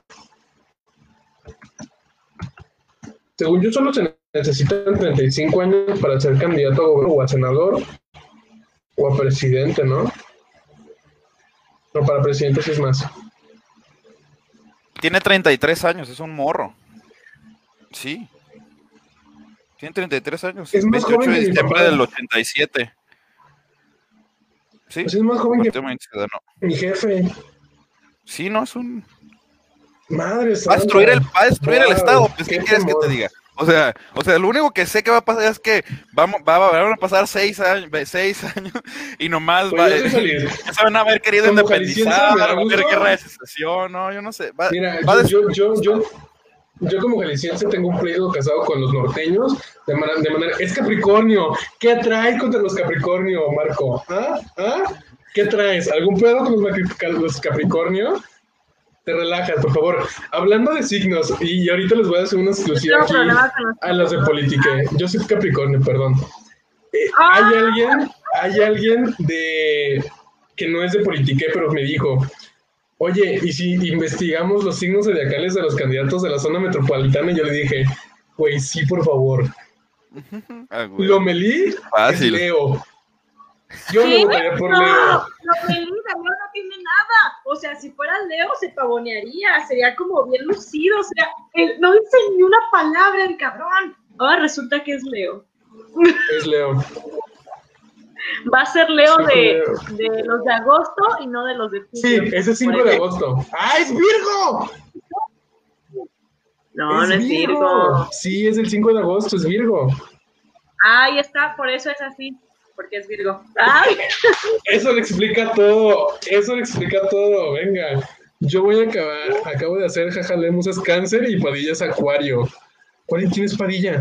Según yo, solo se necesitan 35 años para ser candidato a gobernador o a senador o a presidente, ¿no? No, para presidente sí es más.
Tiene 33 años, es un morro. Sí. Tiene 33 años.
Es más
28
joven
de diciembre del 87. Sí.
Pues es más joven que mi jefe.
Sí, no, es un...
Madre
Va a destruir el, va a destruir el Estado. Pues, ¿qué quieres que te diga? O sea, o sea, lo único que sé que va a pasar es que vamos, va, va- van a pasar seis años, seis años y nomás
Pues
va, ya se van a haber querido
Como
independizar, a haber guerra de secesión, no, yo no sé. Va,
Mira,
va
yo, yo, yo, yo, yo como jalisciense tengo un pleito casado con los norteños de, manera, de manera... Es Capricornio. ¿Qué traes contra los Capricornio, Marco? ¿Ah? ¿Ah? ¿Qué traes? ¿Algún pedo con los, los Capricornio? Te relajas, por favor. Hablando de signos, y ahorita les voy a hacer una exclusiva aquí a los de política. Yo soy Capricornio, perdón. Eh,
Ah.
hay alguien, hay alguien de que no es de politique, pero me dijo, oye, ¿y si investigamos los signos zodiacales de los candidatos de la zona metropolitana? Y yo le dije, güey, sí, por favor.
Ah.
Lomelí
Fácil.
es Leo. Yo me
¿Qué?
votaría por
no,
Leo.
No, Belinda, Leo no tiene nada. O sea, si fuera Leo, se pavonearía. Sería como bien lucido. O sea, él no dice ni una palabra el cabrón. Ahora resulta que es Leo.
Es Leo.
Va a ser Leo
Sí,
de, de los de agosto y no de los de
Sí,
julio.
ese es 5
Por
de agosto. ¡Ah, es Virgo!
No, no es Virgo.
Sí, es el 5 de agosto, es Virgo.
Ahí está, por eso es así. Porque es Virgo. Ay,
Eso le explica todo, eso le explica todo, venga. Yo voy a acabar, acabo de hacer Jaja Lemus es cáncer y Padilla es acuario. ¿Cuál quién es Padilla?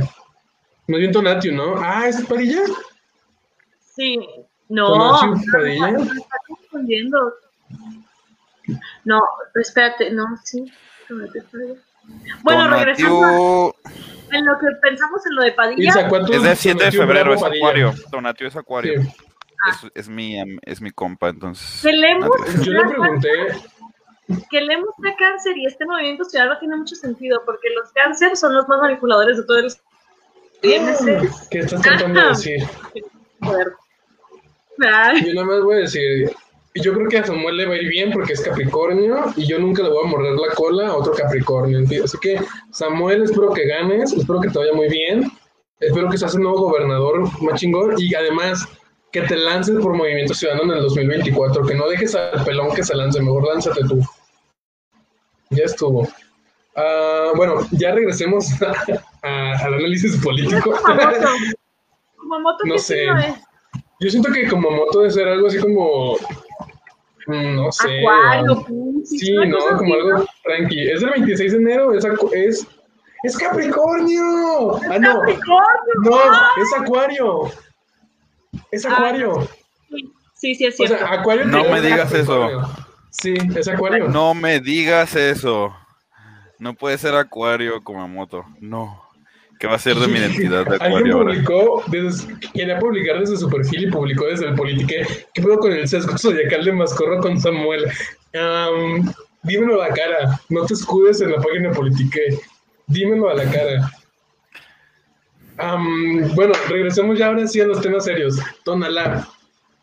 No hay un Tonatio, ¿no? Ah, ¿es Padilla?
sí. No,
¿Tonatiu
no,
Padilla?
me está confundiendo. No, espérate, no, sí. Bueno, regresando
Tonatiuh
en lo que pensamos en lo de Padilla.
Ilsa, ¿cuántos
es del 7 de febrero, es acuario. Tonatiuh es acuario.
Sí.
Es, es mi, es mi compa, entonces.
Que
Yo le pregunté,
que Lemus sea cáncer y este movimiento ciudadano tiene mucho sentido porque los cáncer son los más manipuladores de todo el IMC.
¿qué estás tratando de decir? Yo nada más voy a decir, yo creo que a Samuel le va a ir bien porque es Capricornio y yo nunca le voy a morder la cola a otro Capricornio. Así que, Samuel, espero que ganes, espero que te vaya muy bien, espero que seas el nuevo gobernador más chingón y además que te lances por Movimiento Ciudadano en el 2024, que no dejes al pelón que se lance, mejor lánzate tú. Ya estuvo. Ah, bueno, ya regresemos a- al análisis político.
Kumamoto. Kumamoto,
No
¿qué
sé.
es?
Yo siento que como moto debe ser algo así como, no sé.
Acuario, Piscis,
Sí, no, como
así,
algo
¿no?
tranqui. Es el 26 de enero, es, es, es Capricornio. Ah, no,
Capricornio.
no,
¡Ah!
es Acuario. Es
Ah,
Acuario.
Sí, sí, es
O
cierto.
sea, Acuario.
No me digas eso.
Sí, es Acuario.
No me digas eso. No puede ser acuario como moto. No. ¿Qué va a ser de mi identidad de
Alguien publicó, desde, quería publicar desde su perfil y publicó desde el Politique. ¿Qué pedo con el sesgo zodiacal de Mascorro con Samuel? Am, dímelo a la cara, no te escudes en la página Politique. Dímelo a la cara. Bueno, regresemos ya ahora sí a los temas serios. Tonalá.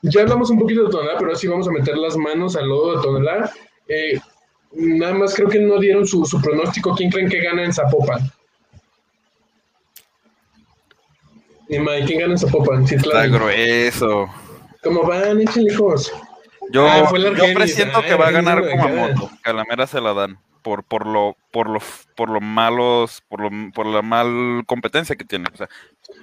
Ya hablamos un poquito de Tonalá, pero ahora sí vamos a meter las manos al lodo de Tonalá. Eh, nada más creo que no dieron su, su pronóstico. ¿Quién creen que gana en Zapopan? Y Mike, ¿quién gana Zapopan?
Está
Citlali.
grueso.
¿Cómo van?
Yo,
Ah,
yo presiento
Ah,
que va a ganar
de
como
acá.
moto. Calamera se la dan. Por, por lo, por lo, por lo malos, por lo, por la mal competencia que tiene. O sea,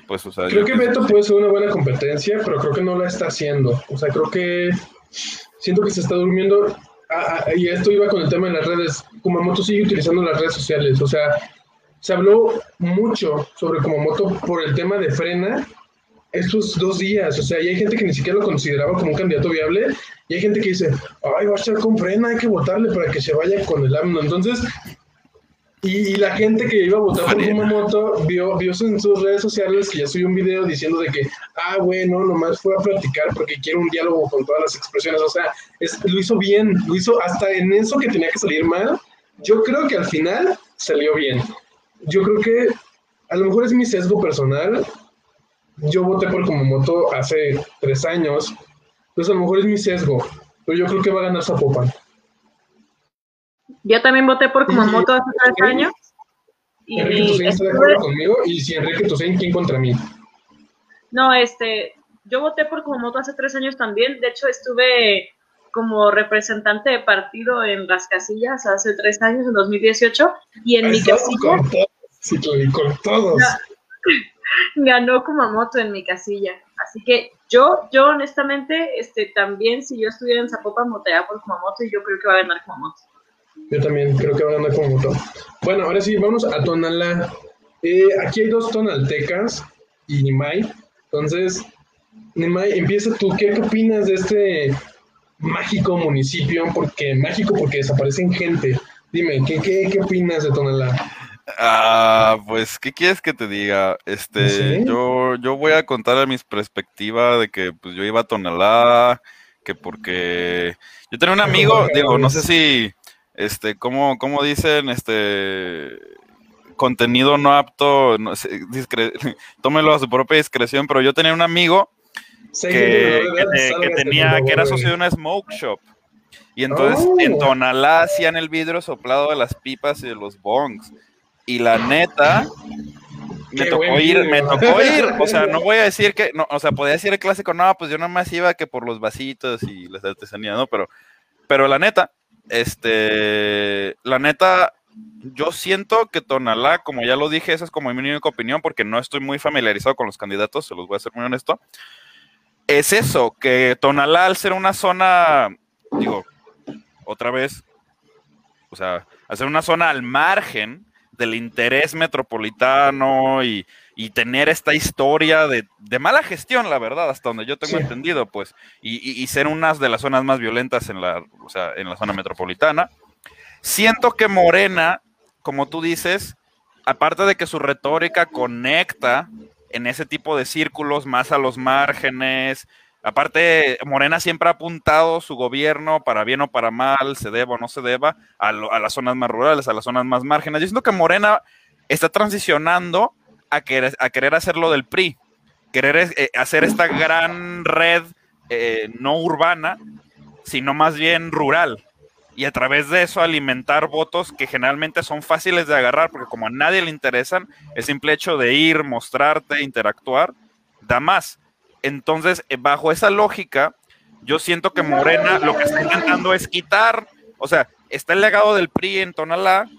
pues, o sea,
Creo que Beto puede ser una buena competencia, pero creo que no la está haciendo. O sea, creo que siento que se está durmiendo. Ah, ah, y esto iba con el tema de las redes. Kumamoto sigue utilizando las redes sociales. O sea, se habló mucho sobre Kumamoto por el tema de frena estos dos días. O sea, y hay gente que ni siquiera lo consideraba como un candidato viable. Y hay gente que dice, ay, va a estar con frena, hay que votarle para que se vaya con el AMNO. Entonces, Y, la gente que iba a votar por Kumamoto vio, vio en sus redes sociales que ya subió un video diciendo de que, ah, bueno, nomás fue a platicar porque quiere un diálogo con todas las expresiones. O sea, lo hizo bien, lo hizo hasta en eso que tenía que salir mal. Yo creo que al final salió bien. Yo creo que a lo mejor es mi sesgo personal. Yo voté por Kumamoto hace tres años. Entonces a lo mejor es mi sesgo. Pero yo creo que va a ganar Zapopan.
Yo también voté por Kumamoto hace tres años.
Y Enrique Toussaint está de acuerdo conmigo y si Enrique Toussaint, ¿quién contra mí?
No, este, yo voté por Kumamoto hace tres años también. De hecho, estuve como representante de partido en las casillas hace tres años, en 2018, y en mi casilla...
Sí, con todos.
Ganó Kumamoto en mi casilla. Así que yo, yo honestamente, este, también si yo estuviera en Zapopan, votaría por Kumamoto y yo creo que va a ganar Kumamoto.
Yo también creo que va a ganar Kumamoto. Bueno, ahora sí, vamos a Tonalá. Eh, aquí hay dos tonaltecas y Nimai. Entonces, Nimai, empieza tú. ¿Qué, opinas de este mágico municipio? Porque mágico porque desaparecen gente. Dime, ¿qué, qué, qué opinas de Tonalá?
Ah, pues, ¿qué quieres que te diga? Este, yo, yo voy a contar a mis perspectivas de que pues yo iba a Tonalá, que porque yo tenía un amigo, digo, no sé si este, ¿cómo, cómo dicen, este, contenido no apto, tómelo a su propia discreción, pero yo tenía un amigo que, tenía, que era socio de una smoke shop. Y entonces en oh. Tonalá hacían el vidrio soplado de las pipas y de los bongs. Y la neta, me tocó ir, me tocó ir. O sea, no voy a decir que, no, o sea, podía decir el clásico, no, pues yo nada más iba que por los vasitos y las artesanías, ¿no? Pero, pero la neta, este, la neta, yo siento que Tonalá, como ya lo dije, esa es como mi única opinión, porque no estoy muy familiarizado con los candidatos, se los voy a ser muy honesto. Es eso, que Tonalá, al ser una zona, digo, otra vez, o sea, al ser una zona al margen del interés metropolitano y, y tener esta historia de, mala gestión, la verdad, hasta donde yo tengo entendido, pues, y, ser unas de las zonas más violentas en la, en la zona metropolitana. Siento que Morena, como tú dices, aparte de que su retórica conecta en ese tipo de círculos más a los márgenes, aparte Morena siempre ha apuntado su gobierno para bien o para mal, se deba o no se deba, a, las zonas más rurales, a las zonas más márgenes. Yo siento que Morena está transicionando a querer, a hacer lo del PRI, querer eh, hacer esta gran red eh, no urbana, sino más bien rural. Y a través de eso alimentar votos que generalmente son fáciles de agarrar, porque como a nadie le interesan, el simple hecho de ir, mostrarte, interactuar, da más. Entonces, eh, bajo esa lógica, yo siento que Morena lo que está intentando es quitar, o sea, está el legado del PRI en Tonalá,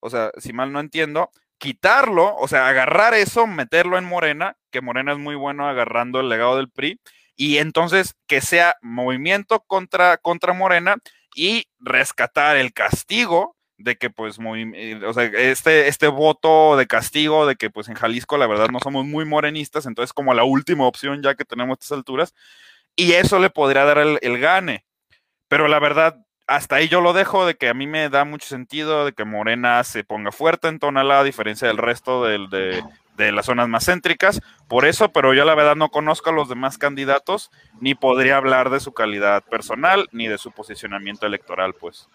o sea, si mal no entiendo, quitarlo, o sea, agarrar eso, meterlo en Morena, que Morena es muy bueno agarrando el legado del PRI, y entonces que sea movimiento contra, contra Morena y rescatar el castigo de que pues muy, eh, o sea, este, este voto de castigo de que pues en Jalisco la verdad no somos muy morenistas, entonces como la última opción ya que tenemos a estas alturas, y eso le podría dar el, el gane. Pero la verdad, hasta ahí yo lo dejo de que a mí me da mucho sentido de que Morena se ponga fuerte en Tonalá, a diferencia del resto de, las zonas más céntricas. Por eso, pero yo la verdad no conozco a los demás candidatos, ni podría hablar de su calidad personal, ni de su posicionamiento electoral, pues.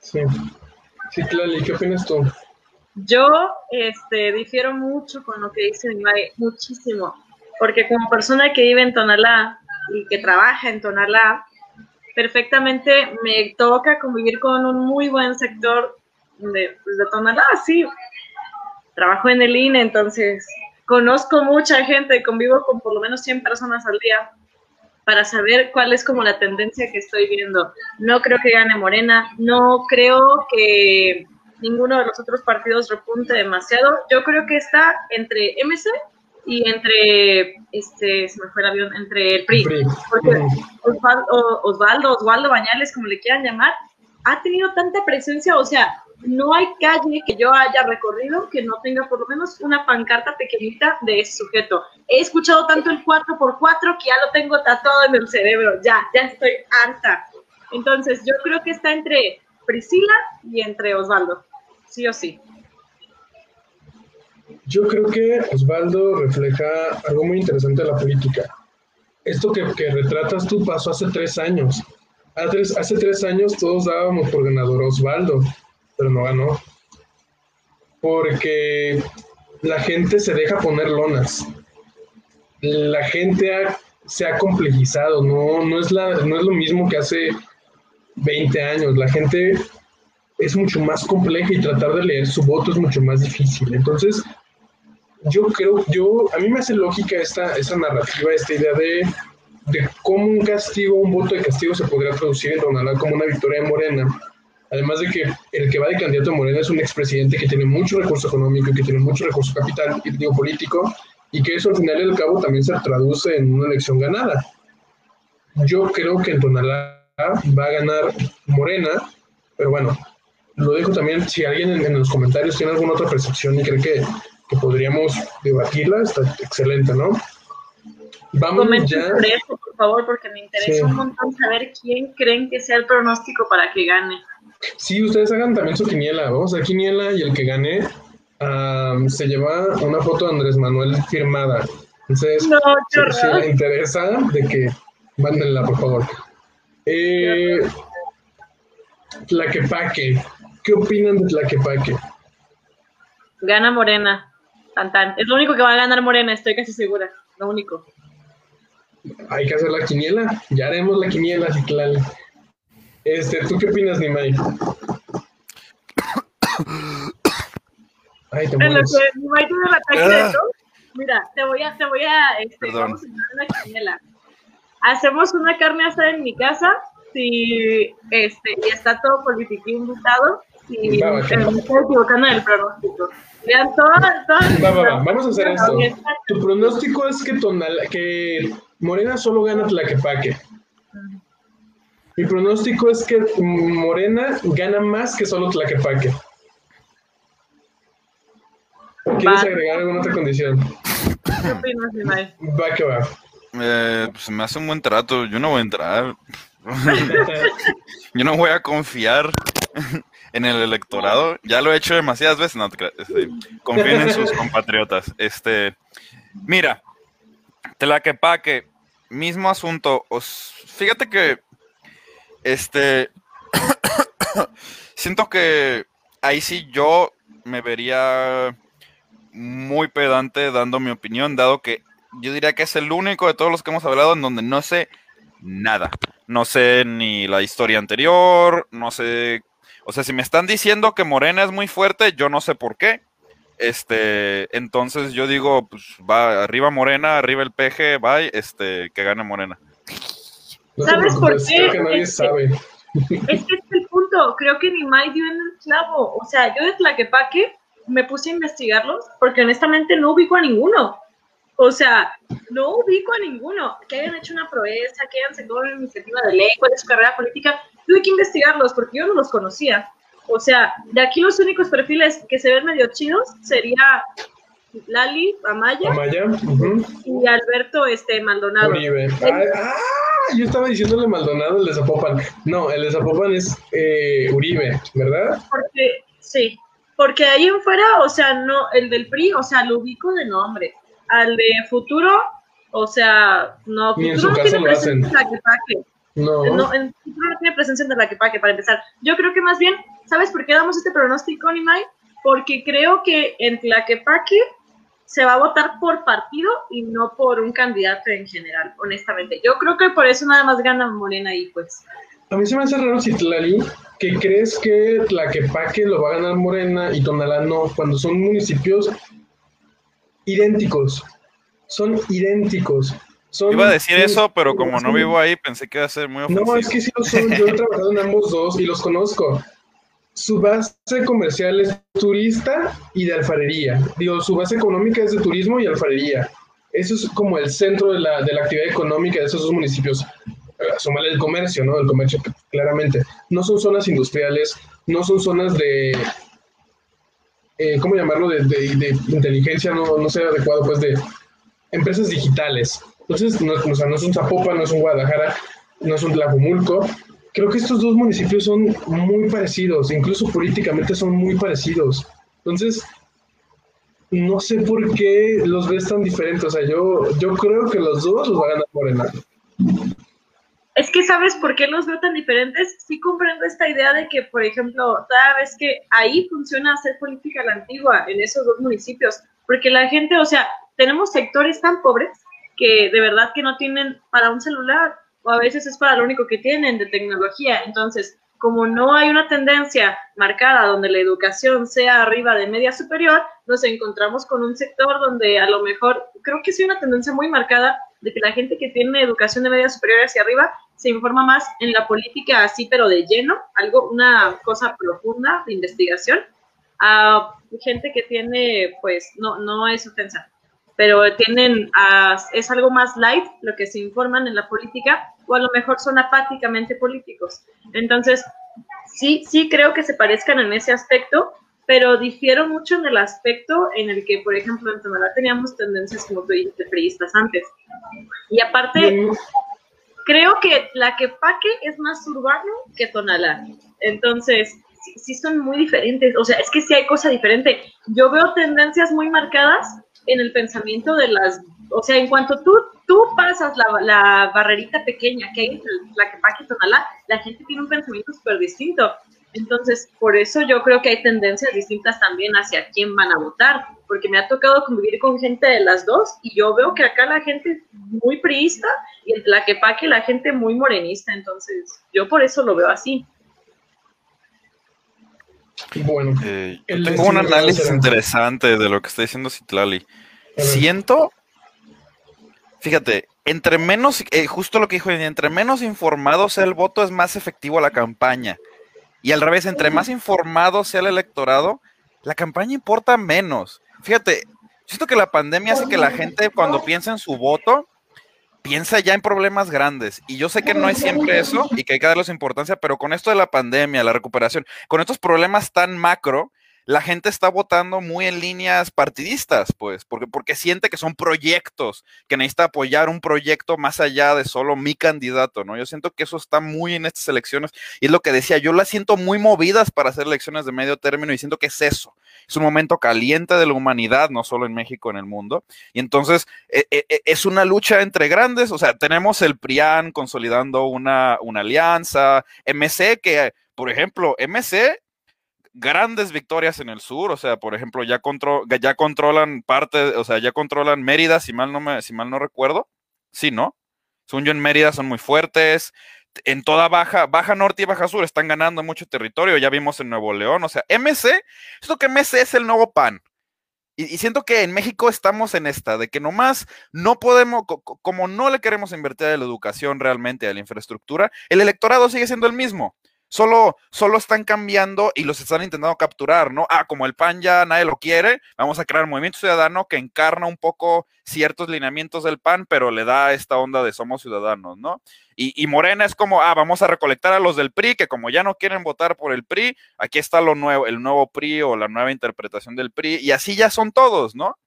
Sí. Sí, Clali, ¿qué opinas tú?
Yo este, difiero mucho con lo que dice mi madre, muchísimo, porque como persona que vive en Tonalá y que trabaja en Tonalá, perfectamente me toca convivir con un muy buen sector de, pues, de Tonalá, sí. Trabajo en el INE, entonces conozco mucha gente, convivo con por lo menos 100 personas al día para saber cuál es como la tendencia que estoy viendo. No creo que gane Morena, no creo que ninguno de los otros partidos repunte demasiado. Yo creo que está entre MC y entre, este, se me fue el avión, entre el PRI, porque Osvaldo, Osvaldo, Osvaldo Bañales, como le quieran llamar, ha tenido tanta presencia, o sea, no hay calle que yo haya recorrido que no tenga por lo menos una pancarta pequeñita de ese sujeto. He escuchado tanto el 4x4 que ya lo tengo tatuado en el cerebro, ya, ya estoy harta. Entonces, yo creo que está entre Priscila y entre Osvaldo, sí o sí.
Yo creo que Osvaldo refleja algo muy interesante de la política. Esto que, retratas tú pasó hace tres años. Hace hace tres años todos dábamos por ganador a Osvaldo, pero no ganó. Porque la gente se deja poner lonas. La gente se ha complejizado, no, no, es la, no es lo mismo que hace 20 años. La gente es mucho más compleja y tratar de leer su voto es mucho más difícil. Entonces, yo creo, yo, a mí me hace lógica esta, esta narrativa, esta idea de, de cómo un castigo, un voto de castigo se podría traducir en Tonalá como una victoria de Morena. Además de que el que va de candidato a Morena es un expresidente que tiene mucho recurso económico que tiene mucho recurso capital y digo, político, y que eso al final y al cabo también se traduce en una elección ganada. Yo creo que en Tonalá va a ganar Morena, pero bueno, lo dejo también, si alguien en, en los comentarios tiene alguna otra percepción y cree que, que podríamos debatirla, está excelente, ¿no? Vamos
Comenten
ya.
sobre eso, por favor, porque me interesa
Sí.
un montón saber quién creen que sea el pronóstico para que gane.
Sí, ustedes hagan también su quiniela. Vamos a quiniela y el que gane am, se lleva una foto de Andrés Manuel firmada. Entonces,
No,
si, si
horror.
le interesa, de que mándenla, por favor. Eh, Tlaquepaque. ¿Qué opinan de Tlaquepaque?
Gana Morena. Tan, tan. Es lo único que va a ganar Morena, estoy casi segura. Lo único.
Hay que hacer la quiniela. Ya haremos la quiniela, Citlali. Este, ¿tú qué opinas, Nimai? Ay, te
En lo que Nimai tiene el ataque
Ah.
de tos, mira, te voy a, te voy a, este, vamos a hacer una quiniela. Hacemos una carne asada en mi casa, si, este, y está todo politiquín invitado, eh, me estoy equivocando en el pronóstico. Vean todas, todas.
Va, va, va. Vamos a hacer esto. Tu pronóstico es que, Tonala, que Morena solo gana Tlaquepaque. Mi pronóstico es que Morena gana más que solo Tlaquepaque. ¿Quieres
Va.
agregar alguna otra condición?
¿Qué opinas?
Va que va.
Eh, pues me hace un buen trato. Yo no voy a entrar. Yo no voy a confiar en el electorado. Ya lo he hecho demasiadas veces. No, este, confíen en sus compatriotas. Este, mira, Tlaquepaque, mismo asunto. Os, fíjate que, este, siento que ahí sí yo me vería muy pedante dando mi opinión, dado que yo diría que es el único de todos los que hemos hablado en donde no sé nada. No sé ni la historia anterior, no sé. O sea, si me están diciendo que Morena es muy fuerte, yo no sé por qué. Este, entonces yo digo, pues va arriba Morena, arriba el PG, bye, este, que gane Morena.
No
¿Sabes por qué?
creo que nadie
Este-
sabe.
Es que es el punto, creo que Nimai dio en el clavo. O sea, yo de Tlaquepaque me puse a investigarlos porque honestamente no ubico a ninguno. O sea, no ubico a ninguno. Que hayan hecho una proeza, que hayan sacado una iniciativa de ley, cuál es su carrera política. Tuve que investigarlos porque yo no los conocía. O sea, de aquí los únicos perfiles que se ven medio chidos sería Lali, Amaya y Alberto este, Maldonado.
Uribe. Ay, ah, yo estaba diciéndole Maldonado el de Zapopan. No, el de Zapopan es eh, Uribe, ¿verdad?
Porque, sí, porque ahí en fuera, o sea, no, el del PRI, o sea, lo ubico de nombre. Al de Futuro, o sea, no,
Ni en su
no
casa
tiene
lo hacen. No.
No, en no tiene presencia en Tlaquepaque, para empezar. Yo creo que más bien, ¿sabes por qué damos este pronóstico, Nimai? Porque creo que en Tlaquepaque se va a votar por partido y no por un candidato en general, honestamente. Yo creo que por eso nada más gana Morena ahí, pues.
A mí se me hace raro, Citlali, que crees que Tlaquepaque lo va a ganar Morena y Tonalá no, cuando son municipios idénticos. Son idénticos. Son
Iba a decir eso, pero como no vivo ahí, pensé que iba a ser muy ofensivo.
No, es que sí lo son. Yo he trabajado en ambos dos y los conozco. Su base comercial es turista y de alfarería. Digo, su base económica es de turismo y alfarería. Eso es como el centro de la, de la actividad económica de esos dos municipios. Eh, Súmale el comercio, ¿no? El comercio, claramente. No son zonas industriales, no son zonas de. eh, ¿Cómo llamarlo? De, de- de inteligencia, no, no sé adecuado, pues de empresas digitales. Entonces, no, o sea, no es un Zapopan, no es un Guadalajara, no es un Tlajumulco. Creo que estos dos municipios son muy parecidos, incluso políticamente son muy parecidos. Entonces, no sé por qué los ves tan diferentes. O sea, yo, yo creo que los dos los va a ganar Morena.
Es que sabes por qué los veo tan diferentes. Sí comprendo esta idea de que, por ejemplo, cada vez que ahí funciona hacer política a la antigua en esos dos municipios, porque la gente, o sea, tenemos sectores tan pobres que de verdad que no tienen para un celular o a veces es para lo único que tienen de tecnología. Entonces, como no hay una tendencia marcada donde la educación sea arriba de media superior, nos encontramos con un sector donde a lo mejor, creo que sí una tendencia muy marcada de que la gente que tiene educación de media superior hacia arriba se informa más en la política así, pero de lleno, algo, una cosa profunda de investigación, a gente que tiene, pues, no, no es ofensa, pero tienen, es algo más light lo que se informan en la política, o a lo mejor son apáticamente políticos. Entonces, sí, sí creo que se parezcan en ese aspecto, pero difiero mucho en el aspecto en el que, por ejemplo, en Tonalá teníamos tendencias, como tú dijiste, priistas antes. Y aparte, creo que la que Paque es más urbano que Tonalá. Entonces, sí, sí, son muy diferentes. O sea, es que sí hay cosa diferente. Yo veo tendencias muy marcadas en el pensamiento de las, o sea, en cuanto tú, tú pasas la, la barrerita pequeña que hay entre la que y Tonalá, la gente tiene un pensamiento súper distinto. Entonces, por eso yo creo que hay tendencias distintas también hacia quién van a votar, porque me ha tocado convivir con gente de las dos y yo veo que acá la gente muy priista y en la que la gente muy morenista, entonces yo por eso lo veo así.
Bueno,
eh, tengo un análisis interesante de lo que está diciendo Citlali. Siento, fíjate, entre menos, eh, justo lo que dijo, entre menos informado sea el voto, es más efectivo la campaña. Y al revés, entre más informado sea el electorado, la campaña importa menos. Fíjate, siento que la pandemia hace que la gente cuando piensa en su voto, piensa ya en problemas grandes. Y yo sé que no es siempre eso y que hay que darles importancia, pero con esto de la pandemia, la recuperación, con estos problemas tan macro, la gente está votando muy en líneas partidistas, pues, porque, porque siente que son proyectos, que necesita apoyar un proyecto más allá de solo mi candidato, ¿no? Yo siento que eso está muy en estas elecciones y es lo que decía, yo las siento muy movidas para hacer elecciones de medio término y siento que es eso, es un momento caliente de la humanidad, no solo en México, en el mundo, y entonces e, e, e, es una lucha entre grandes, o sea, tenemos el PRIAN consolidando una, una alianza, MC que, por ejemplo, MC grandes victorias en el sur, o sea, por ejemplo, ya, ya controlan parte, o sea, ya controlan Mérida, si mal no, me, si mal no recuerdo. Sí, ¿no? Según yo en Mérida son muy fuertes. En toda baja, baja norte y baja sur están ganando mucho territorio, ya vimos en Nuevo León, o sea, MC, siento que MC es el nuevo PAN. Y, y siento que en México estamos en esta, de que nomás no podemos, como no le queremos invertir a la educación realmente, a la infraestructura, el electorado sigue siendo el mismo. Solo, solo están cambiando y los están intentando capturar, ¿no? Ah, como el PAN ya nadie lo quiere, vamos a crear un movimiento ciudadano que encarna un poco ciertos lineamientos del PAN, pero le da esta onda de somos ciudadanos, ¿no? Y, Morena es como, ah, vamos a recolectar a los del PRI, que como ya no quieren votar por el PRI, aquí está lo nuevo, el nuevo PRI o la nueva interpretación del PRI, y así ya son todos, ¿no?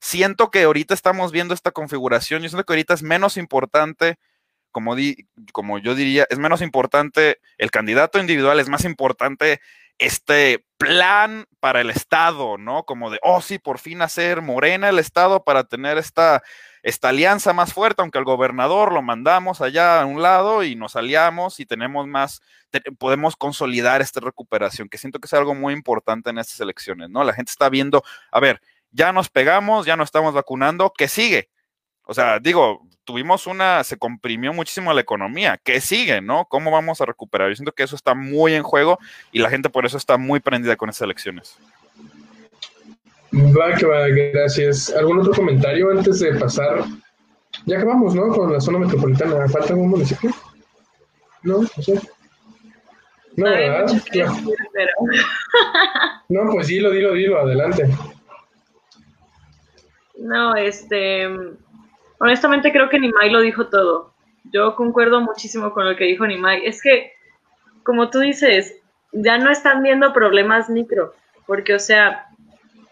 Siento que ahorita estamos viendo esta configuración, yo siento que ahorita es menos importante como, di, como yo diría, es menos importante el candidato individual, es más importante este plan para el Estado, ¿no? Como de, oh, sí, por fin hacer morena el Estado para tener esta, esta alianza más fuerte, aunque al gobernador lo mandamos allá a un lado y nos aliamos y tenemos más, podemos consolidar esta recuperación, que siento que es algo muy importante en estas elecciones, ¿no? La gente está viendo, a ver, ya nos pegamos, ya no estamos vacunando, ¿qué sigue? O sea, digo, tuvimos una, se comprimió muchísimo la economía. ¿Qué sigue, no? ¿Cómo vamos a recuperar? Yo siento que eso está muy en juego y la gente por eso está muy prendida con estas elecciones.
Va, que va, gracias. ¿Algún otro comentario antes de pasar? Ya acabamos, ¿no? Con la zona metropolitana. ¿Falta algún municipio? No, no sé. No, ¿verdad? No, pues dilo, dilo, dilo, adelante.
No, este, honestamente creo que Nimai lo dijo todo. Yo concuerdo muchísimo con lo que dijo Nimai. Es que, como tú dices, ya no están viendo problemas micro, porque, o sea,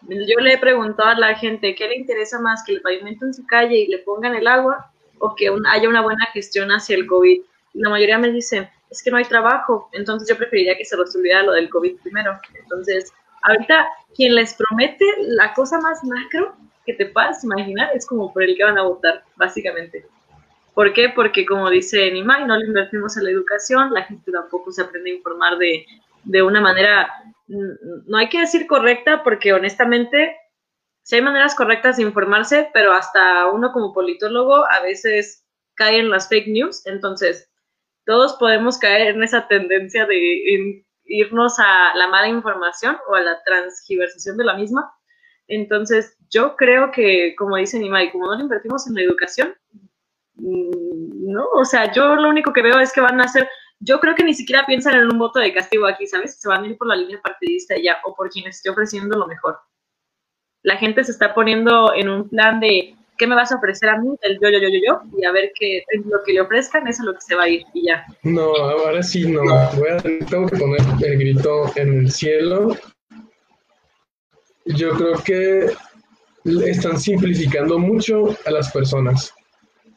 yo le he preguntado a la gente qué le interesa más, que le pavimenten su calle y le pongan el agua o que haya una buena gestión hacia el COVID. La mayoría me dice, es que no hay trabajo, entonces yo preferiría que se resolviera lo del COVID primero. Entonces, ahorita quien les promete la cosa más macro que te puedas imaginar es como por el que van a votar, básicamente. ¿Por qué? Porque como dice Nimai, no le invertimos en la educación, la gente tampoco se aprende a informar de, de una manera, no hay que decir correcta, porque honestamente sí hay maneras correctas de informarse, pero hasta uno como politólogo a veces cae en las fake news, entonces todos podemos caer en esa tendencia de irnos a la mala información o a la transgiversación de la misma. Entonces, yo creo que, como dice Nimai, como no le invertimos en la educación, mm, no, o sea, yo lo único que veo es que van a hacer, yo creo que ni siquiera piensan en un voto de castigo aquí, ¿sabes? Se van a ir por la línea partidista ya o por quien esté ofreciendo lo mejor. La gente se está poniendo en un plan de, ¿qué me vas a ofrecer a mí? El yo, yo, yo, yo, yo, y a ver qué lo que le ofrezcan, eso es lo que se va a ir y ya.
No, ahora sí no. Voy a, tengo que poner el grito en el cielo. Yo creo que están simplificando mucho a las personas.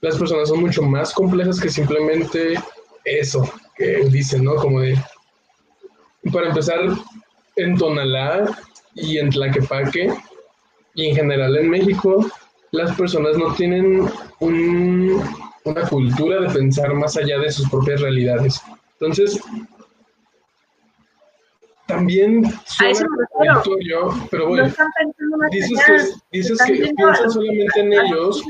Las personas son mucho más complejas que simplemente eso que dicen, ¿no? Como de, para empezar, en Tonalá y en Tlaquepaque y en general en México, las personas no tienen una cultura de pensar más allá de sus propias realidades. Entonces, también suena pero bueno, dices que, dices que piensan solamente en ellos,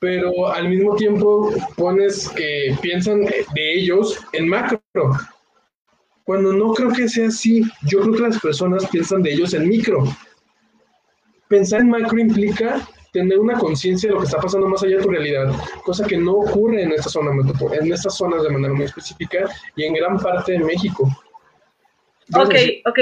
pero al mismo tiempo pones que piensan de ellos en macro. Cuando no creo que sea así, yo creo que las personas piensan de ellos en micro. Pensar en macro implica tener una conciencia de lo que está pasando más allá de tu realidad, cosa que no ocurre en esta zona en estas zonas de manera muy específica y en gran parte de México.
Ok, ok.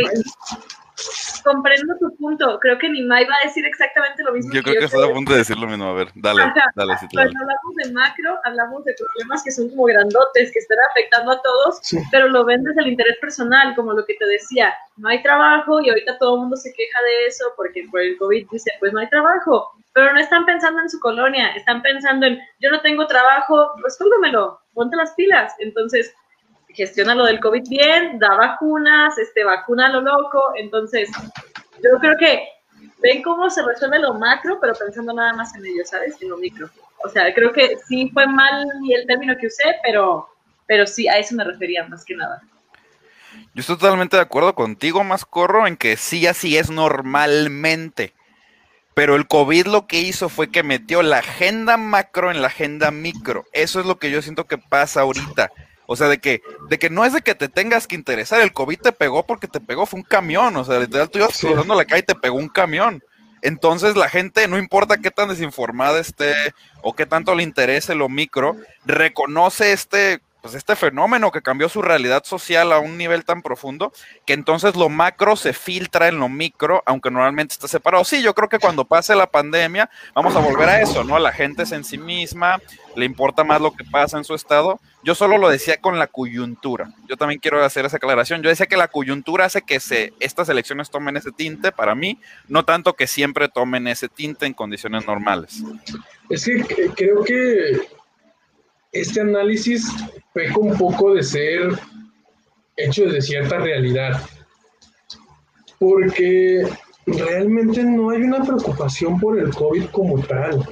Comprendo tu punto. Creo que Nimai va a decir exactamente lo mismo.
Yo creo que, está a punto de decir lo mismo. A ver, dale, dale.
Cuando hablamos de macro, hablamos de problemas que son como grandotes, que están afectando a todos, pero lo ven desde el interés personal, como lo que te decía. No hay trabajo y ahorita todo el mundo se queja de eso porque por el COVID dice, pues no hay trabajo pero no están pensando en su colonia, están pensando en, yo no tengo trabajo, resuélvemelo, ponte las pilas. Entonces, gestiona lo del COVID bien, da vacunas, este, vacuna lo loco. Entonces, yo creo que ven cómo se resuelve lo macro, pero pensando nada más en ello, ¿sabes? En lo micro. O sea, creo que sí fue mal el término que usé, pero, pero sí, a eso me refería más que nada.
Yo estoy totalmente de acuerdo contigo, más corro, en que sí, así es normalmente. Pero el COVID lo que hizo fue que metió la agenda macro en la agenda micro. Eso es lo que yo siento que pasa ahorita. O sea, de que, de que no es de que te tengas que interesar. El COVID te pegó porque te pegó, fue un camión. O sea, literal, tú ibas cruzando la calle y te pegó un camión. Entonces la gente, no importa qué tan desinformada esté o qué tanto le interese lo micro, reconoce este pues este fenómeno que cambió su realidad social a un nivel tan profundo que entonces lo macro se filtra en lo micro, aunque normalmente está separado. Sí, yo creo que cuando pase la pandemia vamos a volver a eso, ¿no? La gente es en sí misma, le importa más lo que pasa en su estado. Yo solo lo decía con la coyuntura. Yo también quiero hacer esa aclaración. Yo decía que la coyuntura hace que se, estas elecciones tomen ese tinte para mí, no tanto que siempre tomen ese tinte en condiciones normales.
Es que creo que este análisis peca un poco de ser hecho desde cierta realidad, porque realmente no hay una preocupación por el COVID como tal.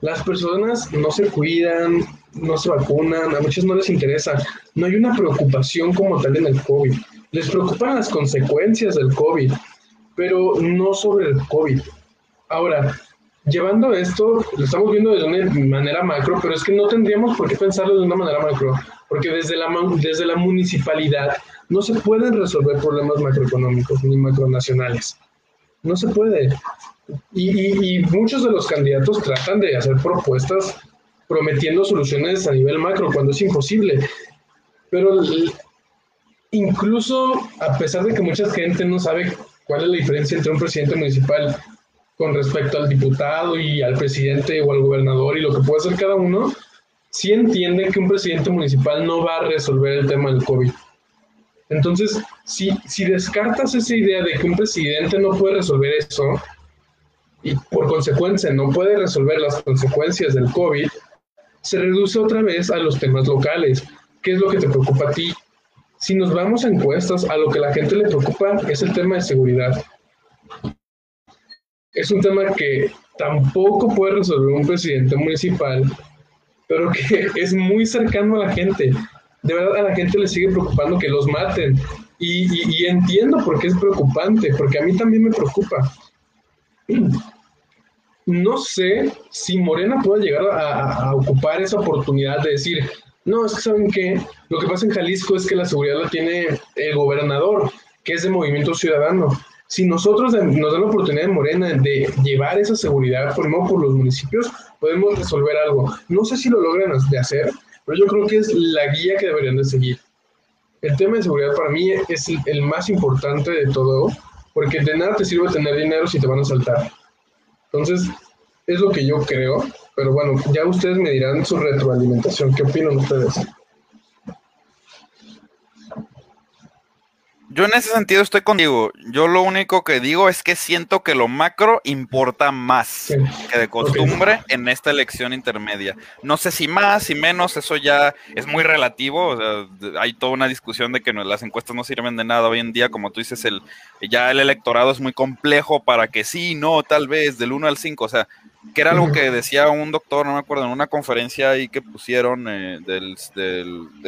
Las personas no se cuidan, no se vacunan, a muchos no les interesa. No hay una preocupación como tal en el COVID. Les preocupan las consecuencias del COVID, pero no sobre el COVID. Ahora, llevando esto, lo estamos viendo de una manera macro, pero es que no tendríamos por qué pensarlo de una manera macro, porque desde la, desde la municipalidad no se pueden resolver problemas macroeconómicos ni macronacionales. No se puede. Y, y, muchos de los candidatos tratan de hacer propuestas prometiendo soluciones a nivel macro cuando es imposible. Pero incluso a pesar de que mucha gente no sabe cuál es la diferencia entre un presidente municipal con respecto al diputado y al presidente o al gobernador y lo que puede hacer cada uno, sí entienden que un presidente municipal no va a resolver el tema del COVID. Entonces, si, si descartas esa idea de que un presidente no puede resolver eso y por consecuencia no puede resolver las consecuencias del COVID, se reduce otra vez a los temas locales. ¿Qué es lo que te preocupa a ti? Si nos vamos a encuestas, a lo que la gente le preocupa es el tema de seguridad es un tema que tampoco puede resolver un presidente municipal, pero que es muy cercano a la gente. De verdad a la gente le sigue preocupando que los maten. Y, entiendo por qué es preocupante, porque a mí también me preocupa. No sé si Morena puede llegar a, ocupar esa oportunidad de decir, no, es que saben que lo que pasa en Jalisco es que la seguridad la tiene el gobernador, que es de Movimiento Ciudadano. Si nosotros nos dan la oportunidad de Morena de llevar esa seguridad formado por los municipios, podemos resolver algo. No sé si lo logran de hacer, pero yo creo que es la guía que deberían de seguir. El tema de seguridad para mí es el más importante de todo, porque de nada te sirve tener dinero si te van a saltar. Entonces, es lo que yo creo, pero bueno, ya ustedes me dirán su retroalimentación. ¿Qué opinan ustedes?
Yo en ese sentido estoy contigo. Yo lo único que digo es que siento que lo macro importa más que de costumbre en esta elección intermedia. No sé si más, si menos, eso ya es muy relativo. hay toda una discusión de que las encuestas no sirven de nada hoy en día. Como tú dices, el, ya el electorado es muy complejo para que sí, no, tal vez, del 1 al 5. O sea, que era algo que decía un doctor, no me acuerdo, en una conferencia ahí que pusieron eh, del,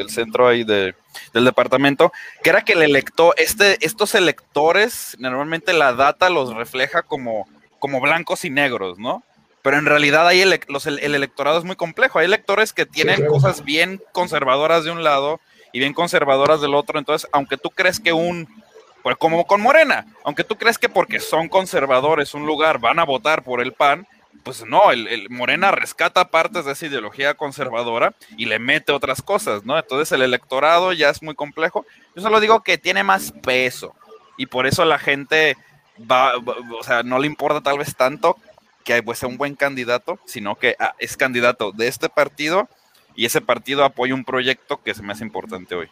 centro ahí de, del departamento, que era que el elector, este, estos electores, normalmente la data los refleja como, como blancos y negros, ¿no? Pero en realidad ahí el, el, electorado es muy complejo. Hay electores que tienen cosas bien conservadoras de un lado y bien conservadoras del otro. Entonces, aunque tú crees que un, pues como con Morena, aunque tú crees que porque son conservadores un lugar van a votar por el PAN, pues no, el, Morena rescata partes de esa ideología conservadora y le mete otras cosas, ¿no? Entonces el electorado ya es muy complejo. Yo solo digo que tiene más peso y por eso la gente va, o sea, no le importa tal vez tanto que pues, sea un buen candidato, sino que ah, es candidato de este partido y ese partido apoya un proyecto que se me hace importante hoy.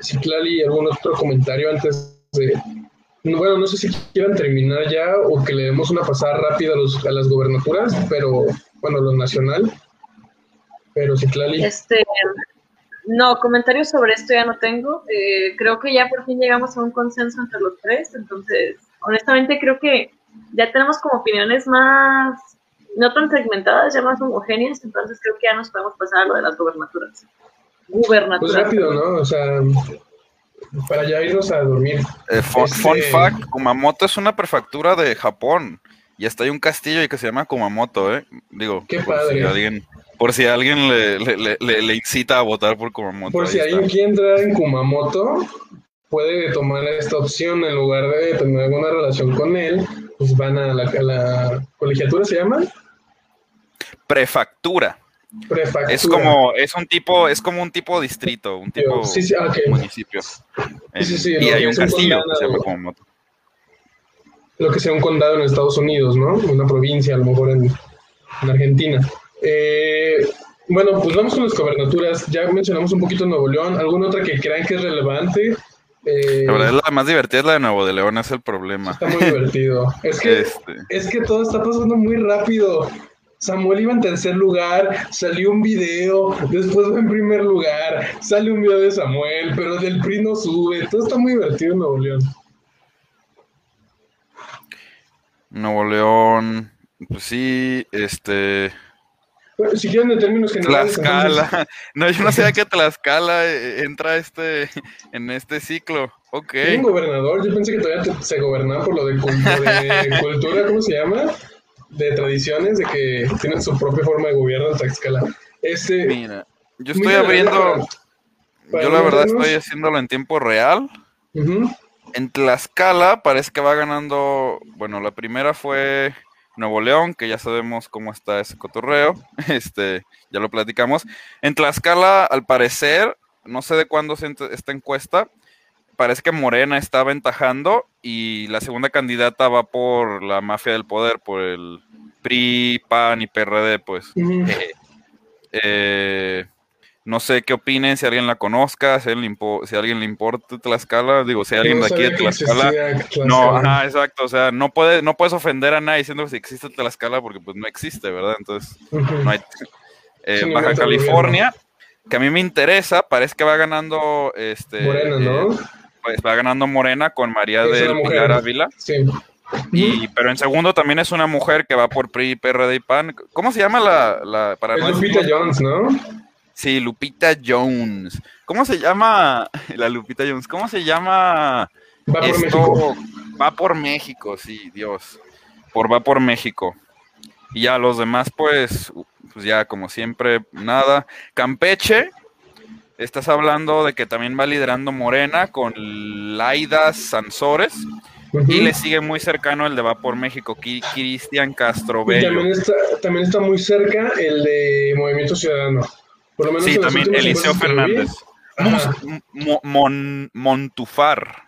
Sí, Clali, ¿algún otro comentario antes de, bueno, no sé si quieran terminar ya o que le demos una pasada rápida a, los, a las gobernaturas, pero bueno, lo nacional. Pero sí, Clali.
Este, no, comentarios sobre esto ya no tengo. Eh, creo que ya por fin llegamos a un consenso entre los tres. Entonces, honestamente, creo que ya tenemos como opiniones más, no tan segmentadas, ya más homogéneas. Entonces, creo que ya nos podemos pasar a lo de las gobernaturas.
Gubernaturas. Pues rápido, ¿no? O sea, para ya irnos a dormir.
Eh, fun, este, fact, Kumamoto es una prefectura de Japón. Y hasta hay un castillo que se llama Kumamoto, ¿eh? Digo,
Qué
por
padre.
si alguien, por si alguien le, le, le, incita a votar por Kumamoto.
Por si alguien quiere entrar en Kumamoto, puede tomar esta opción en lugar de tener alguna relación con él, pues van a la, a la colegiatura, ¿se llama?
Prefectura. Es como, es un tipo, es como un tipo distrito, un tipo
ah,
municipio. y hay un castillo que se llama como
Lo que sea un condado en Estados Unidos, ¿no? Una provincia, a lo mejor en, Argentina. Eh, bueno, pues vamos con las gobernaturas. Ya mencionamos un poquito Nuevo León. ¿Alguna otra que crean que es relevante?
Eh, la verdad, la más divertida es la de Nuevo de León, es el problema.
Está muy divertido. Es que, este. es que todo está pasando muy rápido. Samuel iba en tercer lugar, salió un video, después va en primer lugar, sale un video de Samuel, pero del PRI no sube, todo está muy divertido en Nuevo León.
Nuevo León, pues sí, este...
si quieren de términos generales...
Tlaxcala, no, yo no sabía que Tlaxcala eh, entra este, en este ciclo, ok.
un gobernador, yo pensé que todavía se gobernaba por lo de, de cultura, ¿cómo se llama? De tradiciones de que tienen su propia forma de gobierno en Tlaxcala. Este,
Mira, yo estoy abriendo, yo la verdad estoy haciéndolo en tiempo real. En Tlaxcala parece que va ganando, bueno, la primera fue Nuevo León, que ya sabemos cómo está ese cotorreo, este, ya lo platicamos. En Tlaxcala, al parecer, no sé de cuándo se esta encuesta, parece que Morena está aventajando y la segunda candidata va por la mafia del poder, por el PRI, PAN y PRD, pues. Eh, eh, no sé qué opinen, si alguien la conozca, si, alguien, si a alguien le importa Tlaxcala, digo, si alguien de aquí de Tlaxcala, no, ajá, exacto, o sea, no, puede, no puedes ofender a nadie diciendo que si existe Tlaxcala porque pues no existe, ¿verdad? Entonces, no hay... Eh, Baja California, que a mí me interesa, parece que va ganando este...
Morena, ¿no?
Pues, va ganando Morena con María
Es
del. Pilar Ávila.
Sí.
Y, pero en segundo también es una mujer que va por PRI, PRD y PAN. ¿Cómo se llama la, la para
Es
no
Lupita? Jones, ¿no?
Sí, Lupita Jones. ¿Cómo se llama la Lupita Jones? ¿Cómo se llama
Va por
esto?
México.
Va por México, sí, Dios. Por va por México. Y ya los demás, pues, pues ya como siempre, nada. Campeche, estás hablando de que también va liderando Morena con Laida Sansores. Y le sigue muy cercano el de va por México, Cristian Castro
Y también
Bello.
está, también está muy cerca el de Movimiento Ciudadano. Por lo menos
Sí, también Eliseo Fernández. Mo- Mon- Montufar.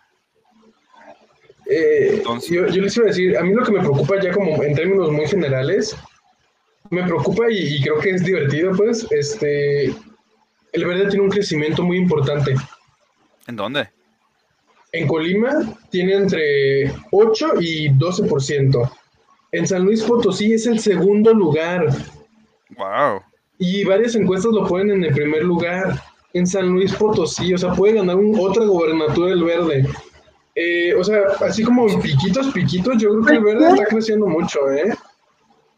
Eh,
Entonces-
yo, yo les iba a decir, a mí lo que me preocupa ya como en términos muy generales, me preocupa y, y creo que es divertido, pues, este, el verde tiene un crecimiento muy importante.
¿En dónde?
En Colima tiene entre 8 y 12%. En San Luis Potosí es el segundo lugar
Wow.
y varias encuestas lo ponen en el primer lugar. En San Luis Potosí, o sea, puede ganar un- otra gobernatura el verde. Eh, o sea, así como en piquitos, piquitos, yo creo que el verde está creciendo mucho, ¿eh?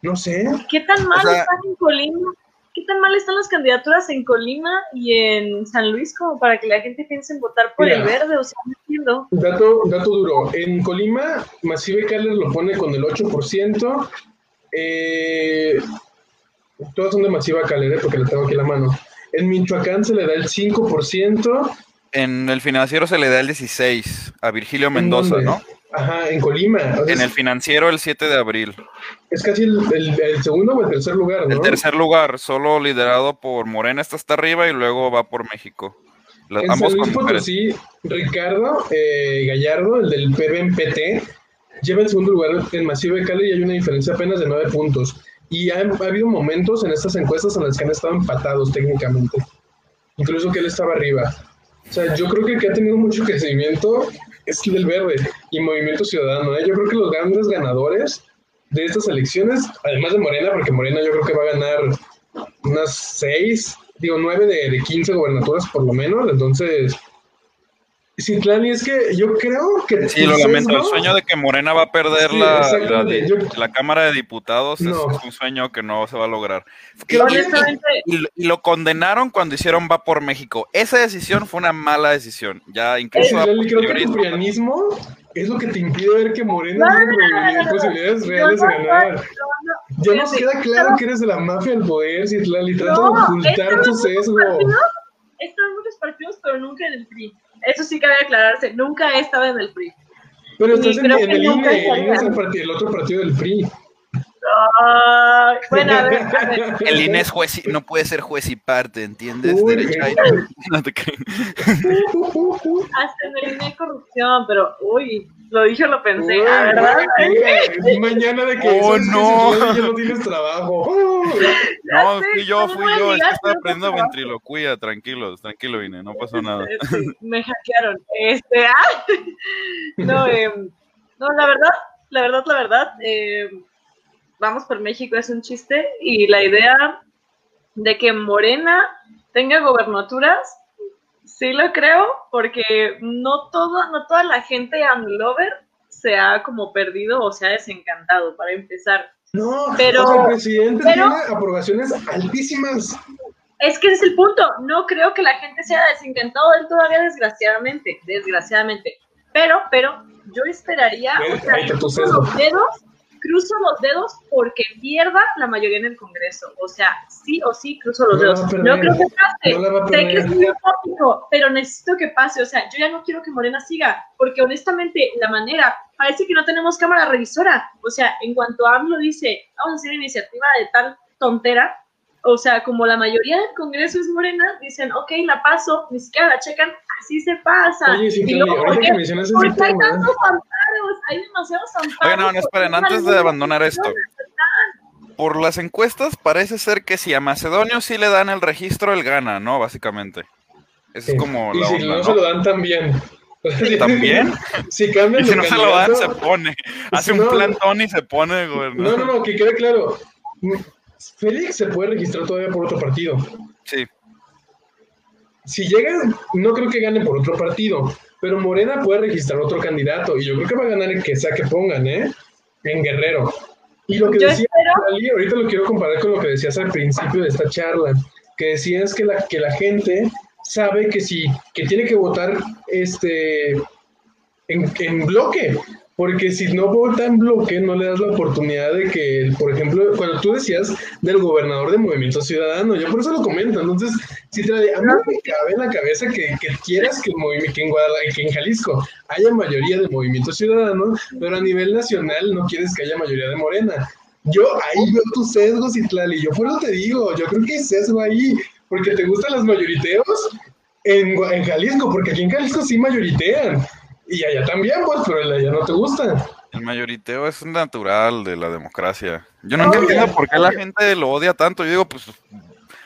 No sé.
¿Qué tan mal
O sea-
están en Colima? ¿Qué tan mal están las candidaturas en Colima y en San Luis como para que la gente piense en votar por
Mira.
el verde? O sea, no entiendo.
Dato, dato duro. En Colima, Massive Caller lo pone con el 8%. Eh, todas son de Masiva Caller, ¿eh? porque le tengo aquí la mano. En Michoacán se le da el 5%.
En el financiero se le da el 16 a Virgilio
¿En
Mendoza? ¿no?
Ajá, en Colima. O sea,
En el financiero el 7 de abril.
es casi el, el- el segundo o el tercer lugar, ¿no?
El tercer lugar, solo liderado por Morena, está hasta arriba y luego va por México. La-
En
ambos
San Luis. Potosí, Ricardo eh, Gallardo, el del PBMPT, lleva el segundo lugar en Massive Caller y hay una diferencia apenas de 9 puntos. Y ha, ha habido momentos en estas encuestas en las que han estado empatados técnicamente. Incluso que él estaba arriba. O sea, yo creo que el que ha tenido mucho crecimiento es el verde y Movimiento Ciudadano. ¿eh? Yo creo que los grandes ganadores de estas elecciones, además de Morena, porque Morena yo creo que va a ganar unas 6, digo 9 de, de 15 gobernaturas por lo menos. Entonces, Citlali, es que yo creo que...
Sí, lo
tu
lamento. El sueño de que Morena va a perder
Sí,
la, la,
Yo-
Cámara de Diputados
No.
es un sueño que no se va a lograr. Y, lo condenaron cuando hicieron Va por México. Esa decisión fue una mala decisión. Ya incluso...
creo que el prianismo es lo que te impide ver que Morena tiene posibilidades reales de ganar.
no,
Ya nos queda claro que eres de la mafia del poder, Citlali. Trata
No,
de ocultar tu sesgo.
En muchos partidos, pero nunca en el PRI. Eso sí cabe aclararse, nunca he estado en el PRI.
Pero estás en, en el INE, el el, el otro partido del PRI.
Ay, bueno, a ver, a ver.
El INE es juez y- no puede ser juez y parte, ¿entiendes?
Uy,
Derecha y-
qué-
no te creas.
Hasta en el INE hay corrupción, pero uy, lo dije lo pensé,
Uy,
¿verdad?
uy, Mañana de que
Oh, no.
Ya no tienes trabajo. Oh,
No,
sé,
fui yo,
¿cómo
fui yo. Es que
no
aprendiendo ventriloquía. Tranquilos, tranquilo, INE. No pasó nada.
Me hackearon. Este, ah, no, em, no, la verdad, la verdad, la verdad, em, vamos por México es un chiste y la idea de que Morena tenga gobernaturas, sí lo creo, porque no todo, no toda la gente AMLover se ha como perdido o se ha desencantado, para empezar.
No,
Pero-
o sea, el presidente
pero-
tiene aprobaciones altísimas.
Es que ese es el punto. No creo que la gente se haya desencantado de él todavía, desgraciadamente. Desgraciadamente. Pero, pero, yo esperaría, o sea, los dedos, cruzo los dedos porque pierda la mayoría en el Congreso. O sea, sí o sí, cruzo los
No
dedos.
perder.
No creo que pase.
No
sé que es muy utópico, pero necesito que pase. O sea, yo ya no quiero que Morena siga, porque honestamente, la manera, parece que no tenemos cámara revisora. O sea, en cuanto AMLO dice, vamos a hacer iniciativa de tal tontera, o sea, como la mayoría del Congreso es morena, dicen, ok, la paso, ni siquiera la checan, así se pasa.
Oye, sí,
Porque hay tantos amparos, hay demasiados amparos.
Oigan, no, no, esperen, antes de abandonar esto. Por las encuestas parece ser que si a Macedonio sí le dan el registro, él gana, ¿no? Básicamente.
Sí.
es como
y
la
si
onda,
no, se lo
¿no?
dan también.
¿También?
si cambian
Y si no se lo dan, se pone. Hace un
No.
plantón y se pone de
No, no, no, que quede claro. Félix se puede registrar todavía por otro partido. Si llega, no creo que gane por otro partido. pero Morena puede registrar otro candidato y yo creo que va a ganar el que sea que pongan, ¿eh? En Guerrero. Y lo que
Yo
decía, Ali, ahorita lo quiero comparar con lo que decías al principio de esta charla, que decías que la, que la gente sabe que si, que tiene que votar este en, en bloque, porque si no vota en bloque no le das la oportunidad de que, por ejemplo, cuando tú decías del gobernador de Movimiento Ciudadano, yo por eso lo comento, entonces, si te, a mí me cabe en la cabeza que, que quieras que, que en Guadalajara, que en Jalisco haya mayoría de Movimiento Ciudadano, pero a nivel nacional no quieres que haya mayoría de Morena. Yo ahí veo tus sesgos, Itlali, yo por eso te digo, yo creo que hay sesgo ahí, porque te gustan los mayoriteos en, en Jalisco, porque aquí en Jalisco sí mayoritean. Y allá también, pues, pero el de allá no te gusta.
El mayoriteo es natural de la democracia. Yo no
Obvio,
entiendo por qué la gente lo odia tanto. Yo digo, pues,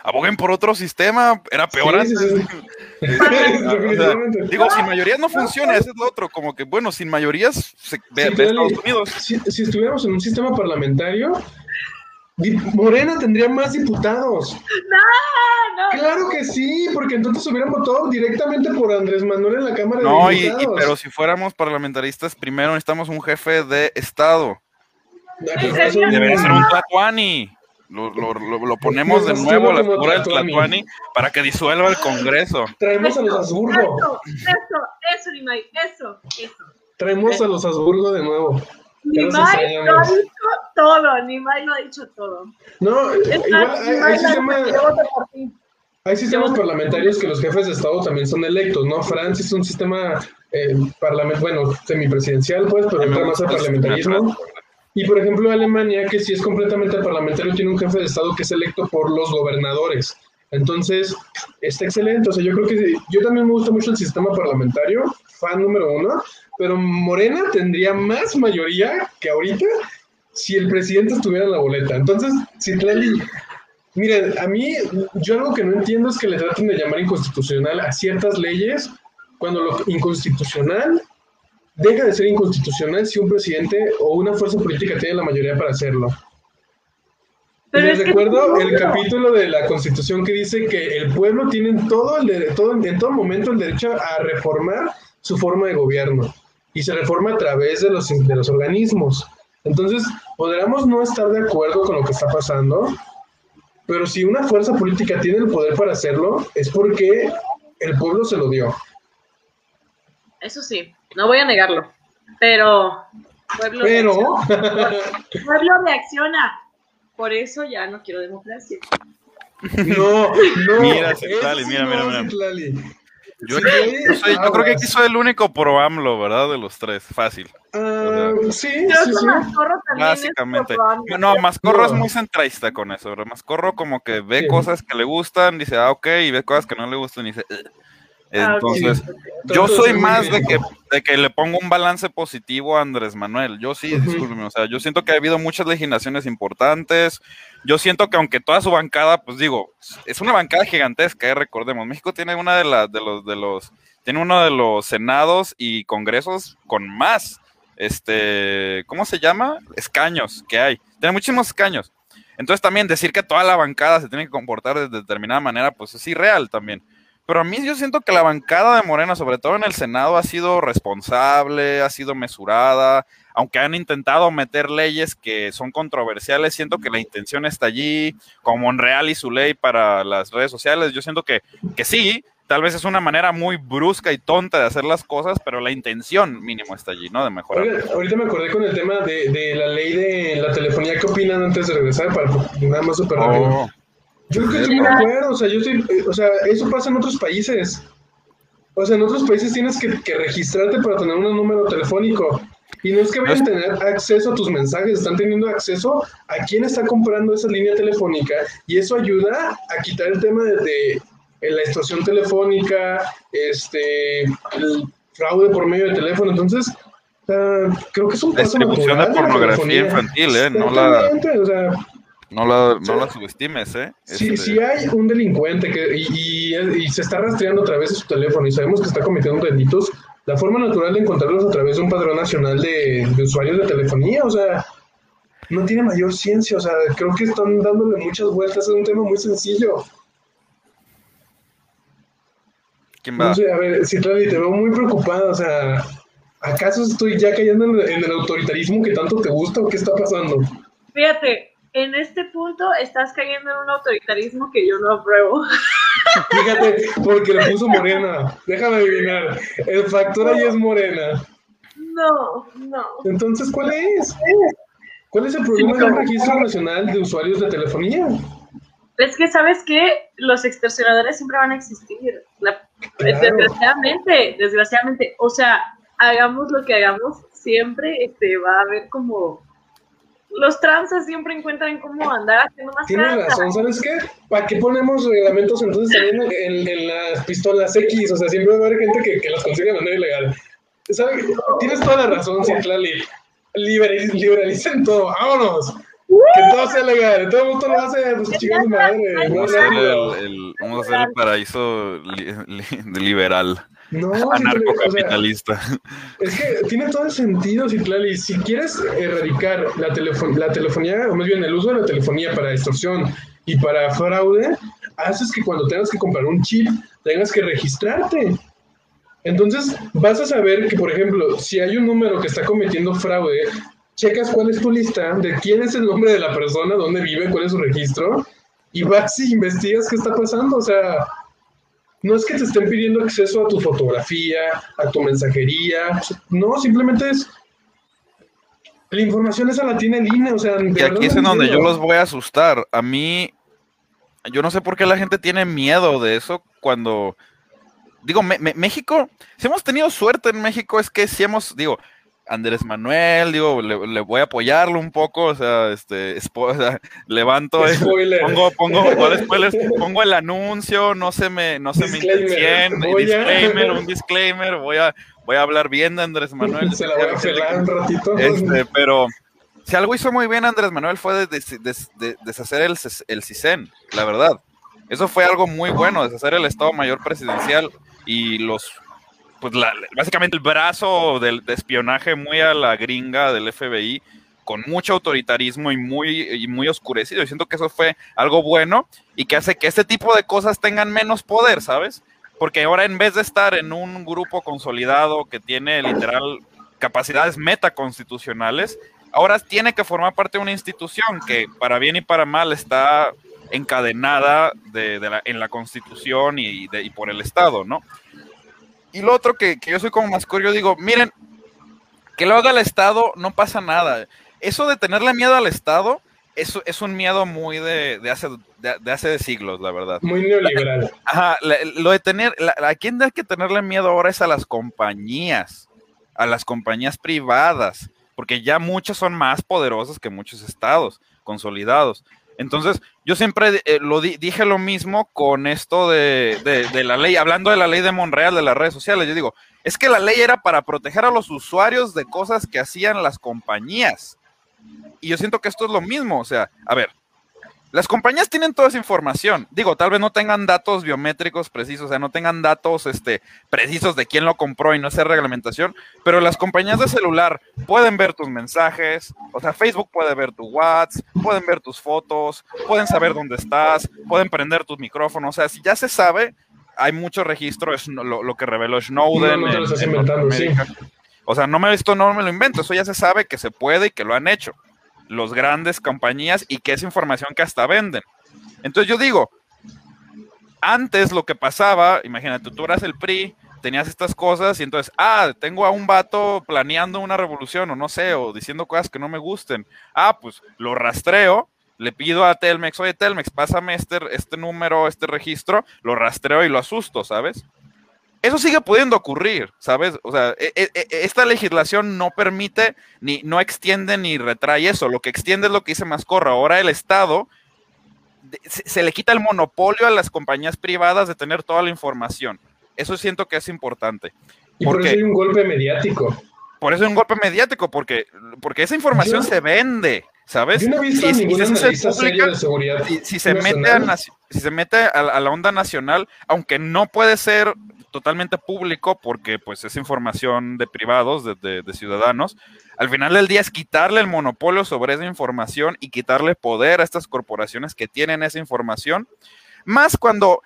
aboguen por otro sistema. Era peor
Sí,
antes.
sí.
O sea,
Definitivamente.
digo, sin mayorías no funciona, ese es lo otro. Como que, bueno, sin mayorías, se,
claro.
Estados Unidos.
Si, si estuviéramos en un sistema parlamentario, Morena tendría más diputados.
Ah, no.
Claro que sí, porque entonces hubieran votado directamente por Andrés Manuel en la Cámara
No,
de
y, y-
Diputados.
pero si fuéramos parlamentaristas, primero necesitamos un jefe de Estado. Debería ser un Tlatuani. Lo, lo- lo- lo ponemos de nuevo a la figura del
Tlatuani.
Para que disuelva el Congreso.
Traemos a los Habsburgo.
Eso, eso, eso, eso, eso.
Traemos a los Habsburgo de nuevo.
Nimai lo ha dicho todo, Nimai lo ha dicho todo.
No, igual
más,
hay, sistemas, hay parlamentarios que los jefes de Estado también son electos, ¿no? Francia es un sistema eh, parlament, bueno, semipresidencial, pues, pero entra más al parlamentarismo. Y por ejemplo, Alemania, que sí es completamente parlamentario, tiene un jefe de Estado que es electo por los gobernadores. Entonces, está excelente. O sea, yo creo que yo también me gusta mucho el sistema parlamentario, fan número uno, pero Morena tendría más mayoría que ahorita si el presidente estuviera en la boleta. Entonces, Citlali, miren, a mí, yo algo que no entiendo es que le traten de llamar inconstitucional a ciertas leyes cuando lo inconstitucional deja de ser inconstitucional si un presidente o una fuerza política tiene la mayoría para hacerlo.
Pero
Les recuerdo el capítulo de la Constitución que dice que el pueblo tiene todo el todo, en todo momento el derecho a reformar su forma de gobierno y se reforma a través de los, de los organismos. Entonces, podríamos no estar de acuerdo con lo que está pasando, pero si una fuerza política tiene el poder para hacerlo, es porque el pueblo se lo dio.
Eso sí, no voy a negarlo. Pero pueblo,
Pero,
reacciona. pueblo reacciona. Por eso ya no quiero democracia.
no, no.
Mira, Citlali, mira,
no,
mira, mira. Yo,
Citlali,
yo soy- yo creo que aquí soy el único pro AMLO, ¿verdad? De los tres, fácil.
Ah, sí, sí.
Mascorro también
Básicamente.
es.
No, Mascorro
No.
es muy centralista con eso, ¿verdad? Mascorro como que ve
Sí.
cosas que le gustan, dice, ah, ok, y ve cosas que no le gustan y dice, "Ugh".
Ah,
entonces, yo soy más de que, de que le pongo un balance positivo a Andrés Manuel. Yo sí,
Ujú.
discúlpeme, o sea, yo siento que ha habido muchas legislaciones importantes. Yo siento que aunque toda su bancada, pues digo, es una bancada gigantesca, eh, recordemos. México tiene una de las, de los, de los, tiene uno de los senados y congresos con más, este, ¿cómo se llama? Escaños que hay. Tiene muchísimos escaños. Entonces también decir que toda la bancada se tiene que comportar de determinada manera, pues es irreal también. Pero a mí yo siento que la bancada de Morena, sobre todo en el Senado, ha sido responsable, ha sido mesurada, aunque han intentado meter leyes que son controversiales, siento que la intención está allí, como Monreal y su ley para las redes sociales, yo siento que, que sí, tal vez es una manera muy brusca y tonta de hacer las cosas, pero la intención mínimo está allí, ¿no? De mejorar.
Ahorita me acordé con el tema de, de la ley de la telefonía. ¿Qué opinan antes de regresar? Para nada más súper rápido.
Oh,
Yo creo que estoy de acuerdo. O sea, yo estoy, eh, o sea, eso pasa en otros países. O sea, en otros países tienes que, que registrarte para tener un número telefónico. Y no es que vayan a tener acceso a tus mensajes, están teniendo acceso a quién está comprando esa línea telefónica. Y eso ayuda a quitar el tema de, de, eh, la extorsión telefónica, este, el fraude por medio de teléfono. Entonces, creo que es un paso
Distribución de
la
pornografía infantil, ¿eh? No la,
o sea,
no la, no la subestimes, ¿eh?
si,
Este,
si hay un delincuente que, y, y- y se está rastreando a través de su teléfono y sabemos que está cometiendo delitos, la forma natural de encontrarlos a través de un padrón nacional de, de usuarios de telefonía, o sea, no tiene mayor ciencia, o sea, creo que están dándole muchas vueltas, es un tema muy sencillo.
¿Quién va?
No sé, a ver, Citlali, te veo muy preocupada, o sea, ¿acaso estoy ya cayendo en, en el autoritarismo que tanto te gusta o qué está pasando?
Fíjate, en este punto estás cayendo en un autoritarismo que yo no apruebo.
Fíjate, porque le puso morena. Déjame adivinar. El factor ahí es morena.
No, no.
Entonces, ¿cuál es? ¿Cuál es el problema del registro nacional de usuarios de telefonía?
Es que, ¿sabes qué? Los extorsionadores siempre van a existir. La-
Claro.
Desgraciadamente, desgraciadamente. O sea, hagamos lo que hagamos, siempre este, va a haber como... Los tranzas siempre encuentran cómo andar haciendo más
Tienes
tranza.
razón, ¿sabes qué? ¿Para qué ponemos reglamentos entonces también en, en las pistolas X? O sea, siempre va a haber gente que, que las consigue de manera ilegal. ¿Sabes? Tienes toda la razón, Citlali. Liberaliz- liberalicen todo, vámonos. Que todo sea legal, todo el mundo lo hace, pues chingando madre.
Vamos a hacer el, el- vamos a hacer el paraíso li- li- liberal,
no, Citlali, o sea,
anarcocapitalista.
Es que tiene todo el sentido, Citlali. Si quieres erradicar la, telefon- la telefonía, o más bien el uso de la telefonía para extorsión y para fraude, haces que cuando tengas que comprar un chip, tengas que registrarte. Entonces, vas a saber que, por ejemplo, si hay un número que está cometiendo fraude, checas cuál es tu lista de quién es el nombre de la persona, dónde vive, cuál es su registro, y vas y investigas qué está pasando. O sea, no es que te estén pidiendo acceso a tu fotografía, a tu mensajería. No, simplemente es. La información esa la tiene el INE, o sea.
Y aquí es en donde yo los voy a asustar. A mí, yo no sé por qué la gente tiene miedo de eso cuando, digo, Me- Me- México, si hemos tenido suerte en México es que si hemos, digo, Andrés Manuel, digo, le, le voy a apoyarlo un poco, o sea, este, o sea, levanto,
Spoiler.
pongo, pongo, pongo el anuncio, no se me, no se me
Disclaimer.
incien,
Voy a-
disclaimer, un disclaimer, voy a, voy a hablar bien de Andrés Manuel.
Se la voy a pelar un ratito.
Este, pero si algo hizo muy bien Andrés Manuel fue de- de- de- de- deshacer el, el CISEN, la verdad. Eso fue algo muy bueno, deshacer el Estado Mayor Presidencial y los, pues la- básicamente el brazo del, de espionaje muy a la gringa del FBI, con mucho autoritarismo y muy, y muy oscurecido. Y siento que eso fue algo bueno y que hace que este tipo de cosas tengan menos poder, ¿sabes? Porque ahora en vez de estar en un grupo consolidado que tiene literal capacidades metaconstitucionales, ahora tiene que formar parte de una institución que para bien y para mal está encadenada de, en la constitución y por el Estado, ¿no? Y lo otro que, que yo soy como más curioso, digo, miren, que lo haga el Estado no pasa nada. Eso de tenerle miedo al Estado, eso es un miedo muy de, de hace, de, de hace siglos, la verdad.
Muy neoliberal.
Ajá, lo de tener, la- a quién hay que tenerle miedo ahora es a las compañías, a las compañías privadas, porque ya muchas son más poderosas que muchos estados consolidados. Entonces, yo siempre eh, lo di- dije lo mismo con esto de, de- de la ley, hablando de la ley de Monreal de las redes sociales. Yo digo, es que la ley era para proteger a los usuarios de cosas que hacían las compañías. Y yo siento que esto es lo mismo. O sea, a ver, las compañías tienen toda esa información. Digo, tal vez no tengan datos biométricos precisos, o sea, no tengan datos este, precisos de quién lo compró y no sea reglamentación, pero las compañías de celular pueden ver tus mensajes, o sea, Facebook puede ver tu WhatsApp, pueden ver tus fotos, pueden saber dónde estás, pueden prender tus micrófonos, o sea, si ya se sabe, hay mucho registro, es lo, lo que reveló Snowden.
No, no te lo
en-
estás
en
inventando, sí.
Norteamérica. O sea, no me esto no me lo invento, eso ya se sabe que se puede y que lo han hecho los grandes compañías y que es información que hasta venden. Entonces yo digo, antes lo que pasaba, imagínate, tú eras el PRI, tenías estas cosas y entonces, ah, tengo a un vato planeando una revolución o no sé, o diciendo cosas que no me gusten. Ah, pues lo rastreo, le pido a Telmex, oye Telmex, pásame este, este número, este registro, lo rastreo y lo asusto, ¿sabes? Eso sigue pudiendo ocurrir, ¿sabes? O sea, e- e- e- esta legislación no permite, ni no extiende ni retrae eso. Lo que extiende es lo que dice Mascorro. Ahora el Estado se, se le quita el monopolio a las compañías privadas de tener toda la información. Eso siento que es importante.
Y
¿Por
eso hay un golpe mediático.
Por eso es un golpe mediático, porque, porque esa información se vende, ¿sabes?
Yo no he visto
Y
a
si- se hace
analista serio
pública,
de seguridad.
si, si se mete a, si se mete a, la- a la onda nacional, aunque no puede ser totalmente público porque pues es información de privados, de, de- de ciudadanos, al final del día es quitarle el monopolio sobre esa información y quitarle poder a estas corporaciones que tienen esa información, más cuando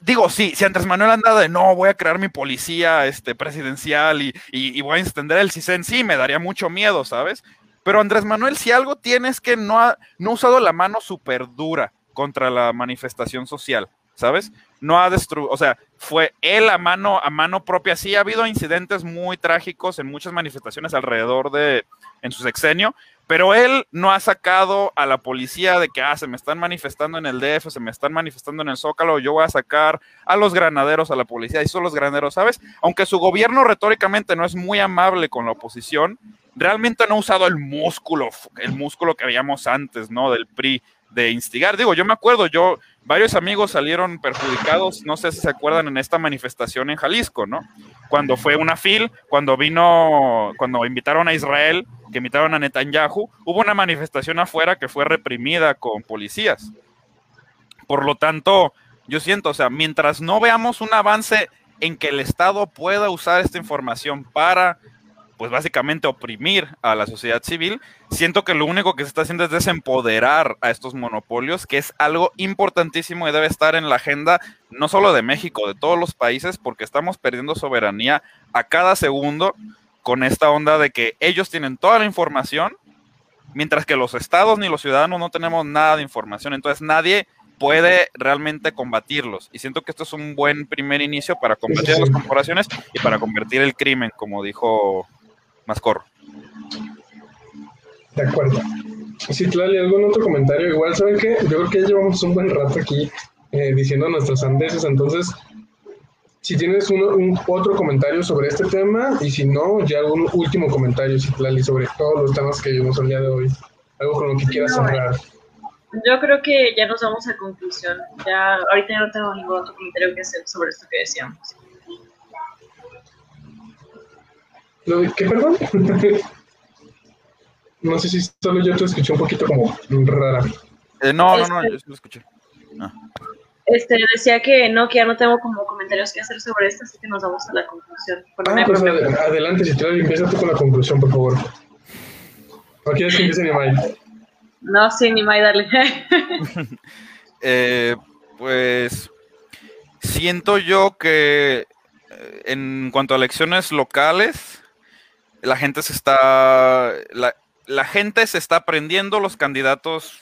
digo, sí, si Andrés Manuel anda de no, voy a crear mi policía este, presidencial y, y, voy a extender el CISEN, sí, me daría mucho miedo, ¿sabes? Pero Andrés Manuel, si algo tiene es que no ha, no ha usado la mano súper dura contra la manifestación social, ¿sabes? No ha destruido, o sea, fue él a mano, a mano propia. Sí, ha habido incidentes muy trágicos en muchas manifestaciones alrededor de, en su sexenio, pero él no ha sacado a la policía de que, ah, se me están manifestando en el DF, se me están manifestando en el Zócalo, yo voy a sacar a los granaderos a la policía, y son los granaderos, ¿sabes? Aunque su gobierno retóricamente no es muy amable con la oposición, realmente no ha usado el músculo, el músculo que veíamos antes, ¿no? Del PRI, de instigar. Digo, yo me acuerdo, yo, varios amigos salieron perjudicados, no sé si se acuerdan, en esta manifestación en Jalisco, ¿no? Cuando fue una FIL, cuando vino, cuando invitaron a Israel, que invitaron a Netanyahu, hubo una manifestación afuera que fue reprimida con policías. Por lo tanto, yo siento, o sea, mientras no veamos un avance en que el Estado pueda usar esta información para pues básicamente oprimir a la sociedad civil, siento que lo único que se está haciendo es desempoderar a estos monopolios, que es algo importantísimo y debe estar en la agenda no solo de México, de todos los países, porque estamos perdiendo soberanía a cada segundo con esta onda de que ellos tienen toda la información, mientras que los estados ni los ciudadanos no tenemos nada de información. Entonces nadie puede realmente combatirlos. Y siento que esto es un buen primer inicio para combatir las corporaciones y para convertir el crimen, como dijo más corro.
De acuerdo. Si Tlali, ¿algún otro comentario? Igual, ¿saben qué? Yo creo que ya llevamos un buen rato aquí eh, diciendo nuestros andeses, entonces, si tienes un, otro comentario sobre este tema, y si no, ya algún último comentario, Citlali, sobre todos los temas que vimos el día de hoy. Algo con lo que quieras cerrar.
Yo creo que ya nos vamos a conclusión. Ya, ahorita ya no tengo ningún otro comentario que hacer sobre esto que decíamos.
¿Qué, perdón? no sé si solo yo te escuché un poquito como rara.
Eh, no, no, no, este yo sí lo escuché. Ah.
Este, decía que no, que ya no tengo como comentarios que hacer sobre esto, así que nos vamos a la conclusión.
Ah, pues adelante, si tú empieza tú con la conclusión, por favor. ¿O quieres que empiece Nimai?
No, sí, Nimai, dale.
eh, pues siento yo que eh, en cuanto a elecciones locales, la gente se está, la, gente se está aprendiendo, los candidatos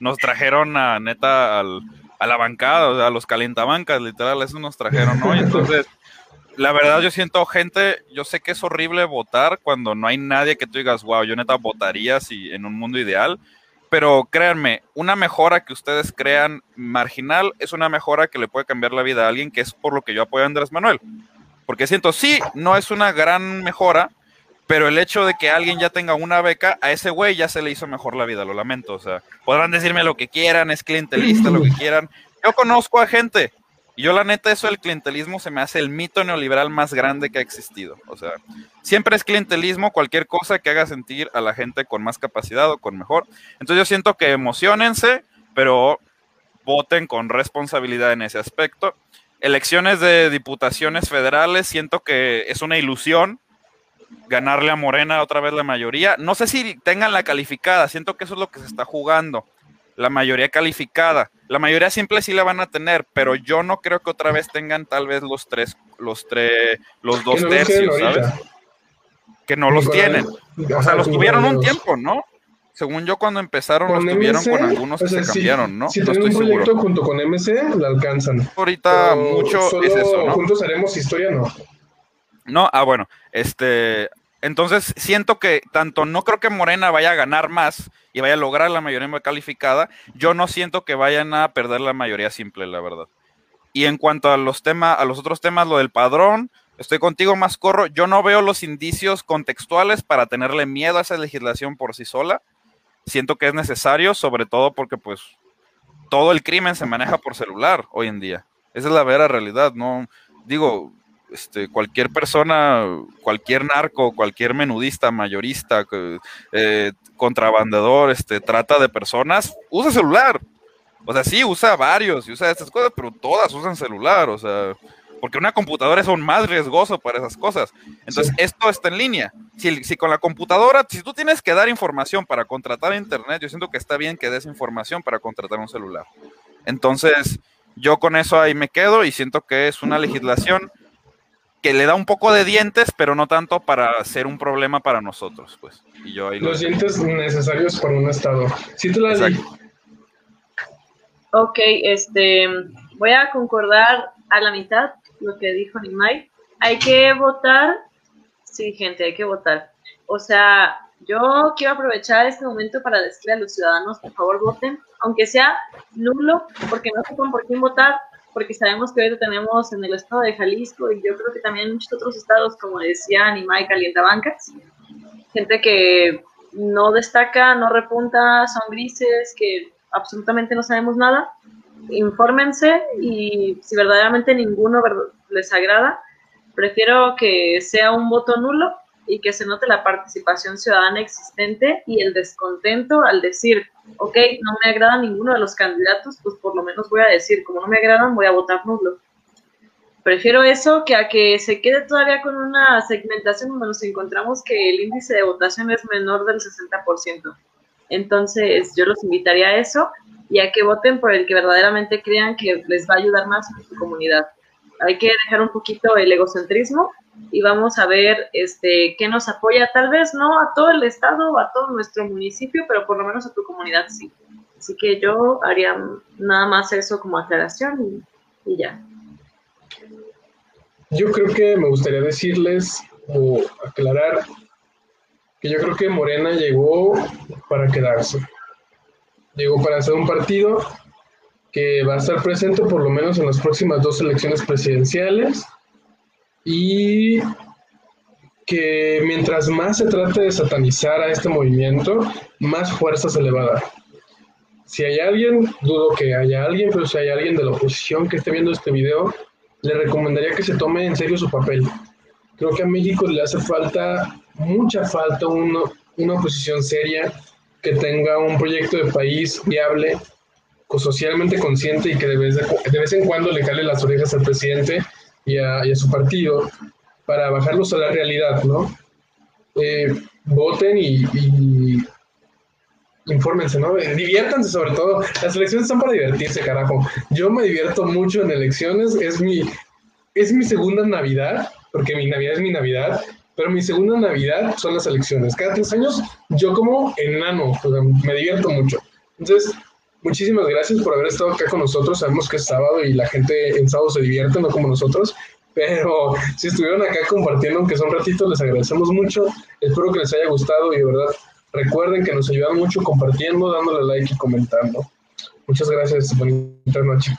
nos trajeron a neta a la bancada, a los calentabancas, literal, eso nos trajeron hoy. Entonces, la verdad yo siento gente, yo sé que es horrible votar cuando no hay nadie que tú digas, wow, yo neta votaría si en un mundo ideal, pero créanme, una mejora que ustedes crean marginal es una mejora que le puede cambiar la vida a alguien, que es por lo que yo apoyo a Andrés Manuel. Porque siento, sí, no es una gran mejora, pero el hecho de que alguien ya tenga una beca, a ese güey ya se le hizo mejor la vida, lo lamento. O sea, podrán decirme lo que quieran, es clientelista, lo que quieran. Yo conozco a gente, y yo la neta, eso del clientelismo se me hace el mito neoliberal más grande que ha existido. O sea, siempre es clientelismo cualquier cosa que haga sentir a la gente con más capacidad o con mejor. Entonces yo siento que emocionense, pero voten con responsabilidad en ese aspecto. Elecciones de diputaciones federales, siento que es una ilusión ganarle a Morena otra vez la mayoría. No sé si tengan la calificada, siento que eso es lo que se está jugando. La mayoría calificada. La mayoría simple sí la van a tener, pero yo no creo que otra vez tengan tal vez los tres, los tres, los dos tercios, ¿sabes? Que no los tienen. O sea, los tuvieron un tiempo, ¿no? Según yo, cuando empezaron, los tuvieron con algunos que se cambiaron, ¿no?
Si no estoy un proyecto junto con MC, la alcanzan.
Ahorita mucho es eso, ¿no?
Juntos haremos historia, no.
No, ah, bueno, este, entonces siento que tanto no creo que Morena vaya a ganar más y vaya a lograr la mayoría calificada, yo no siento que vayan a perder la mayoría simple, la verdad. Y en cuanto a los temas, a los otros temas, lo del padrón, estoy contigo más corro, yo no veo los indicios contextuales para tenerle miedo a esa legislación por sí sola. Siento que es necesario, sobre todo porque pues todo el crimen se maneja por celular hoy en día. Esa es la vera realidad, no digo, este, cualquier persona, cualquier narco, cualquier menudista, mayorista, eh, contrabandador, este, trata de personas, usa celular. O sea, sí, usa varios y usa estas cosas, pero todas usan celular, o sea, porque una computadora es aún más riesgoso para esas cosas. Entonces, esto está en línea. Si, si, con la computadora, si tú tienes que dar información para contratar internet, yo siento que está bien que des información para contratar un celular. Entonces, Yo con eso ahí me quedo y siento que es una legislación que le da un poco de dientes, pero no tanto para ser un problema para nosotros, pues. Y yo ahí
Los dientes necesarios para un estado. Sí te la di.
Ok, este, voy a concordar a la mitad lo que dijo Nimai. Hay que votar, sí, gente, hay que votar. O sea, yo quiero aprovechar este momento para decirle a los ciudadanos, por favor, voten, aunque sea nulo, porque no sepan por quién votar, porque sabemos que ahorita tenemos en el estado de Jalisco y yo creo que también en muchos otros estados, como decía Nimai Calientabancas, gente que no destaca, no repunta, son grises, que absolutamente no sabemos nada. Infórmense y si verdaderamente ninguno les agrada, prefiero que sea un voto nulo y que se note la participación ciudadana existente y el descontento al decir, ok, no me agrada ninguno de los candidatos, pues por lo menos voy a decir, como no me agradan, voy a votar nulo. Prefiero eso que a que se quede todavía con una segmentación donde nos encontramos que el índice de votación es menor del 60%. Entonces, yo los invitaría a eso y a que voten por el que verdaderamente crean que les va a ayudar más en su comunidad. Hay que dejar un poquito el egocentrismo y vamos a ver este qué nos apoya, tal vez no a todo el estado, a todo nuestro municipio, pero por lo menos a tu comunidad sí. Así que yo haría nada más eso como aclaración y, y ya.
Yo creo que me gustaría decirles o aclarar que yo creo que Morena llegó para quedarse. Llegó para hacer un partido que va a estar presente por lo menos en las próximas dos elecciones presidenciales y que mientras más se trate de satanizar a este movimiento, más fuerza se le va a dar. Si hay alguien, dudo que haya alguien, pero si hay alguien de la oposición que esté viendo este video, le recomendaría que se tome en serio su papel. Creo que a México le hace falta, mucha falta, una oposición seria que tenga un proyecto de país viable, socialmente consciente y que de vez, en cuando le cale las orejas al presidente y a, su partido para bajarlos a la realidad, ¿no? Eh, voten y, y, infórmense, ¿no? Eh, diviértanse sobre todo. Las elecciones están para divertirse, carajo. Yo me divierto mucho en elecciones, es mi, es mi segunda Navidad, porque mi Navidad es mi Navidad, pero mi segunda Navidad son las elecciones. Cada tres años yo como enano, me divierto mucho. Entonces, muchísimas gracias por haber estado acá con nosotros. Sabemos que es sábado y la gente en sábado se divierte, no como nosotros. Pero si estuvieron acá compartiendo, aunque son ratitos, les agradecemos mucho. Espero que les haya gustado y de verdad recuerden que nos ayudan mucho compartiendo, dándole like y comentando. Muchas gracias. Buenas noches.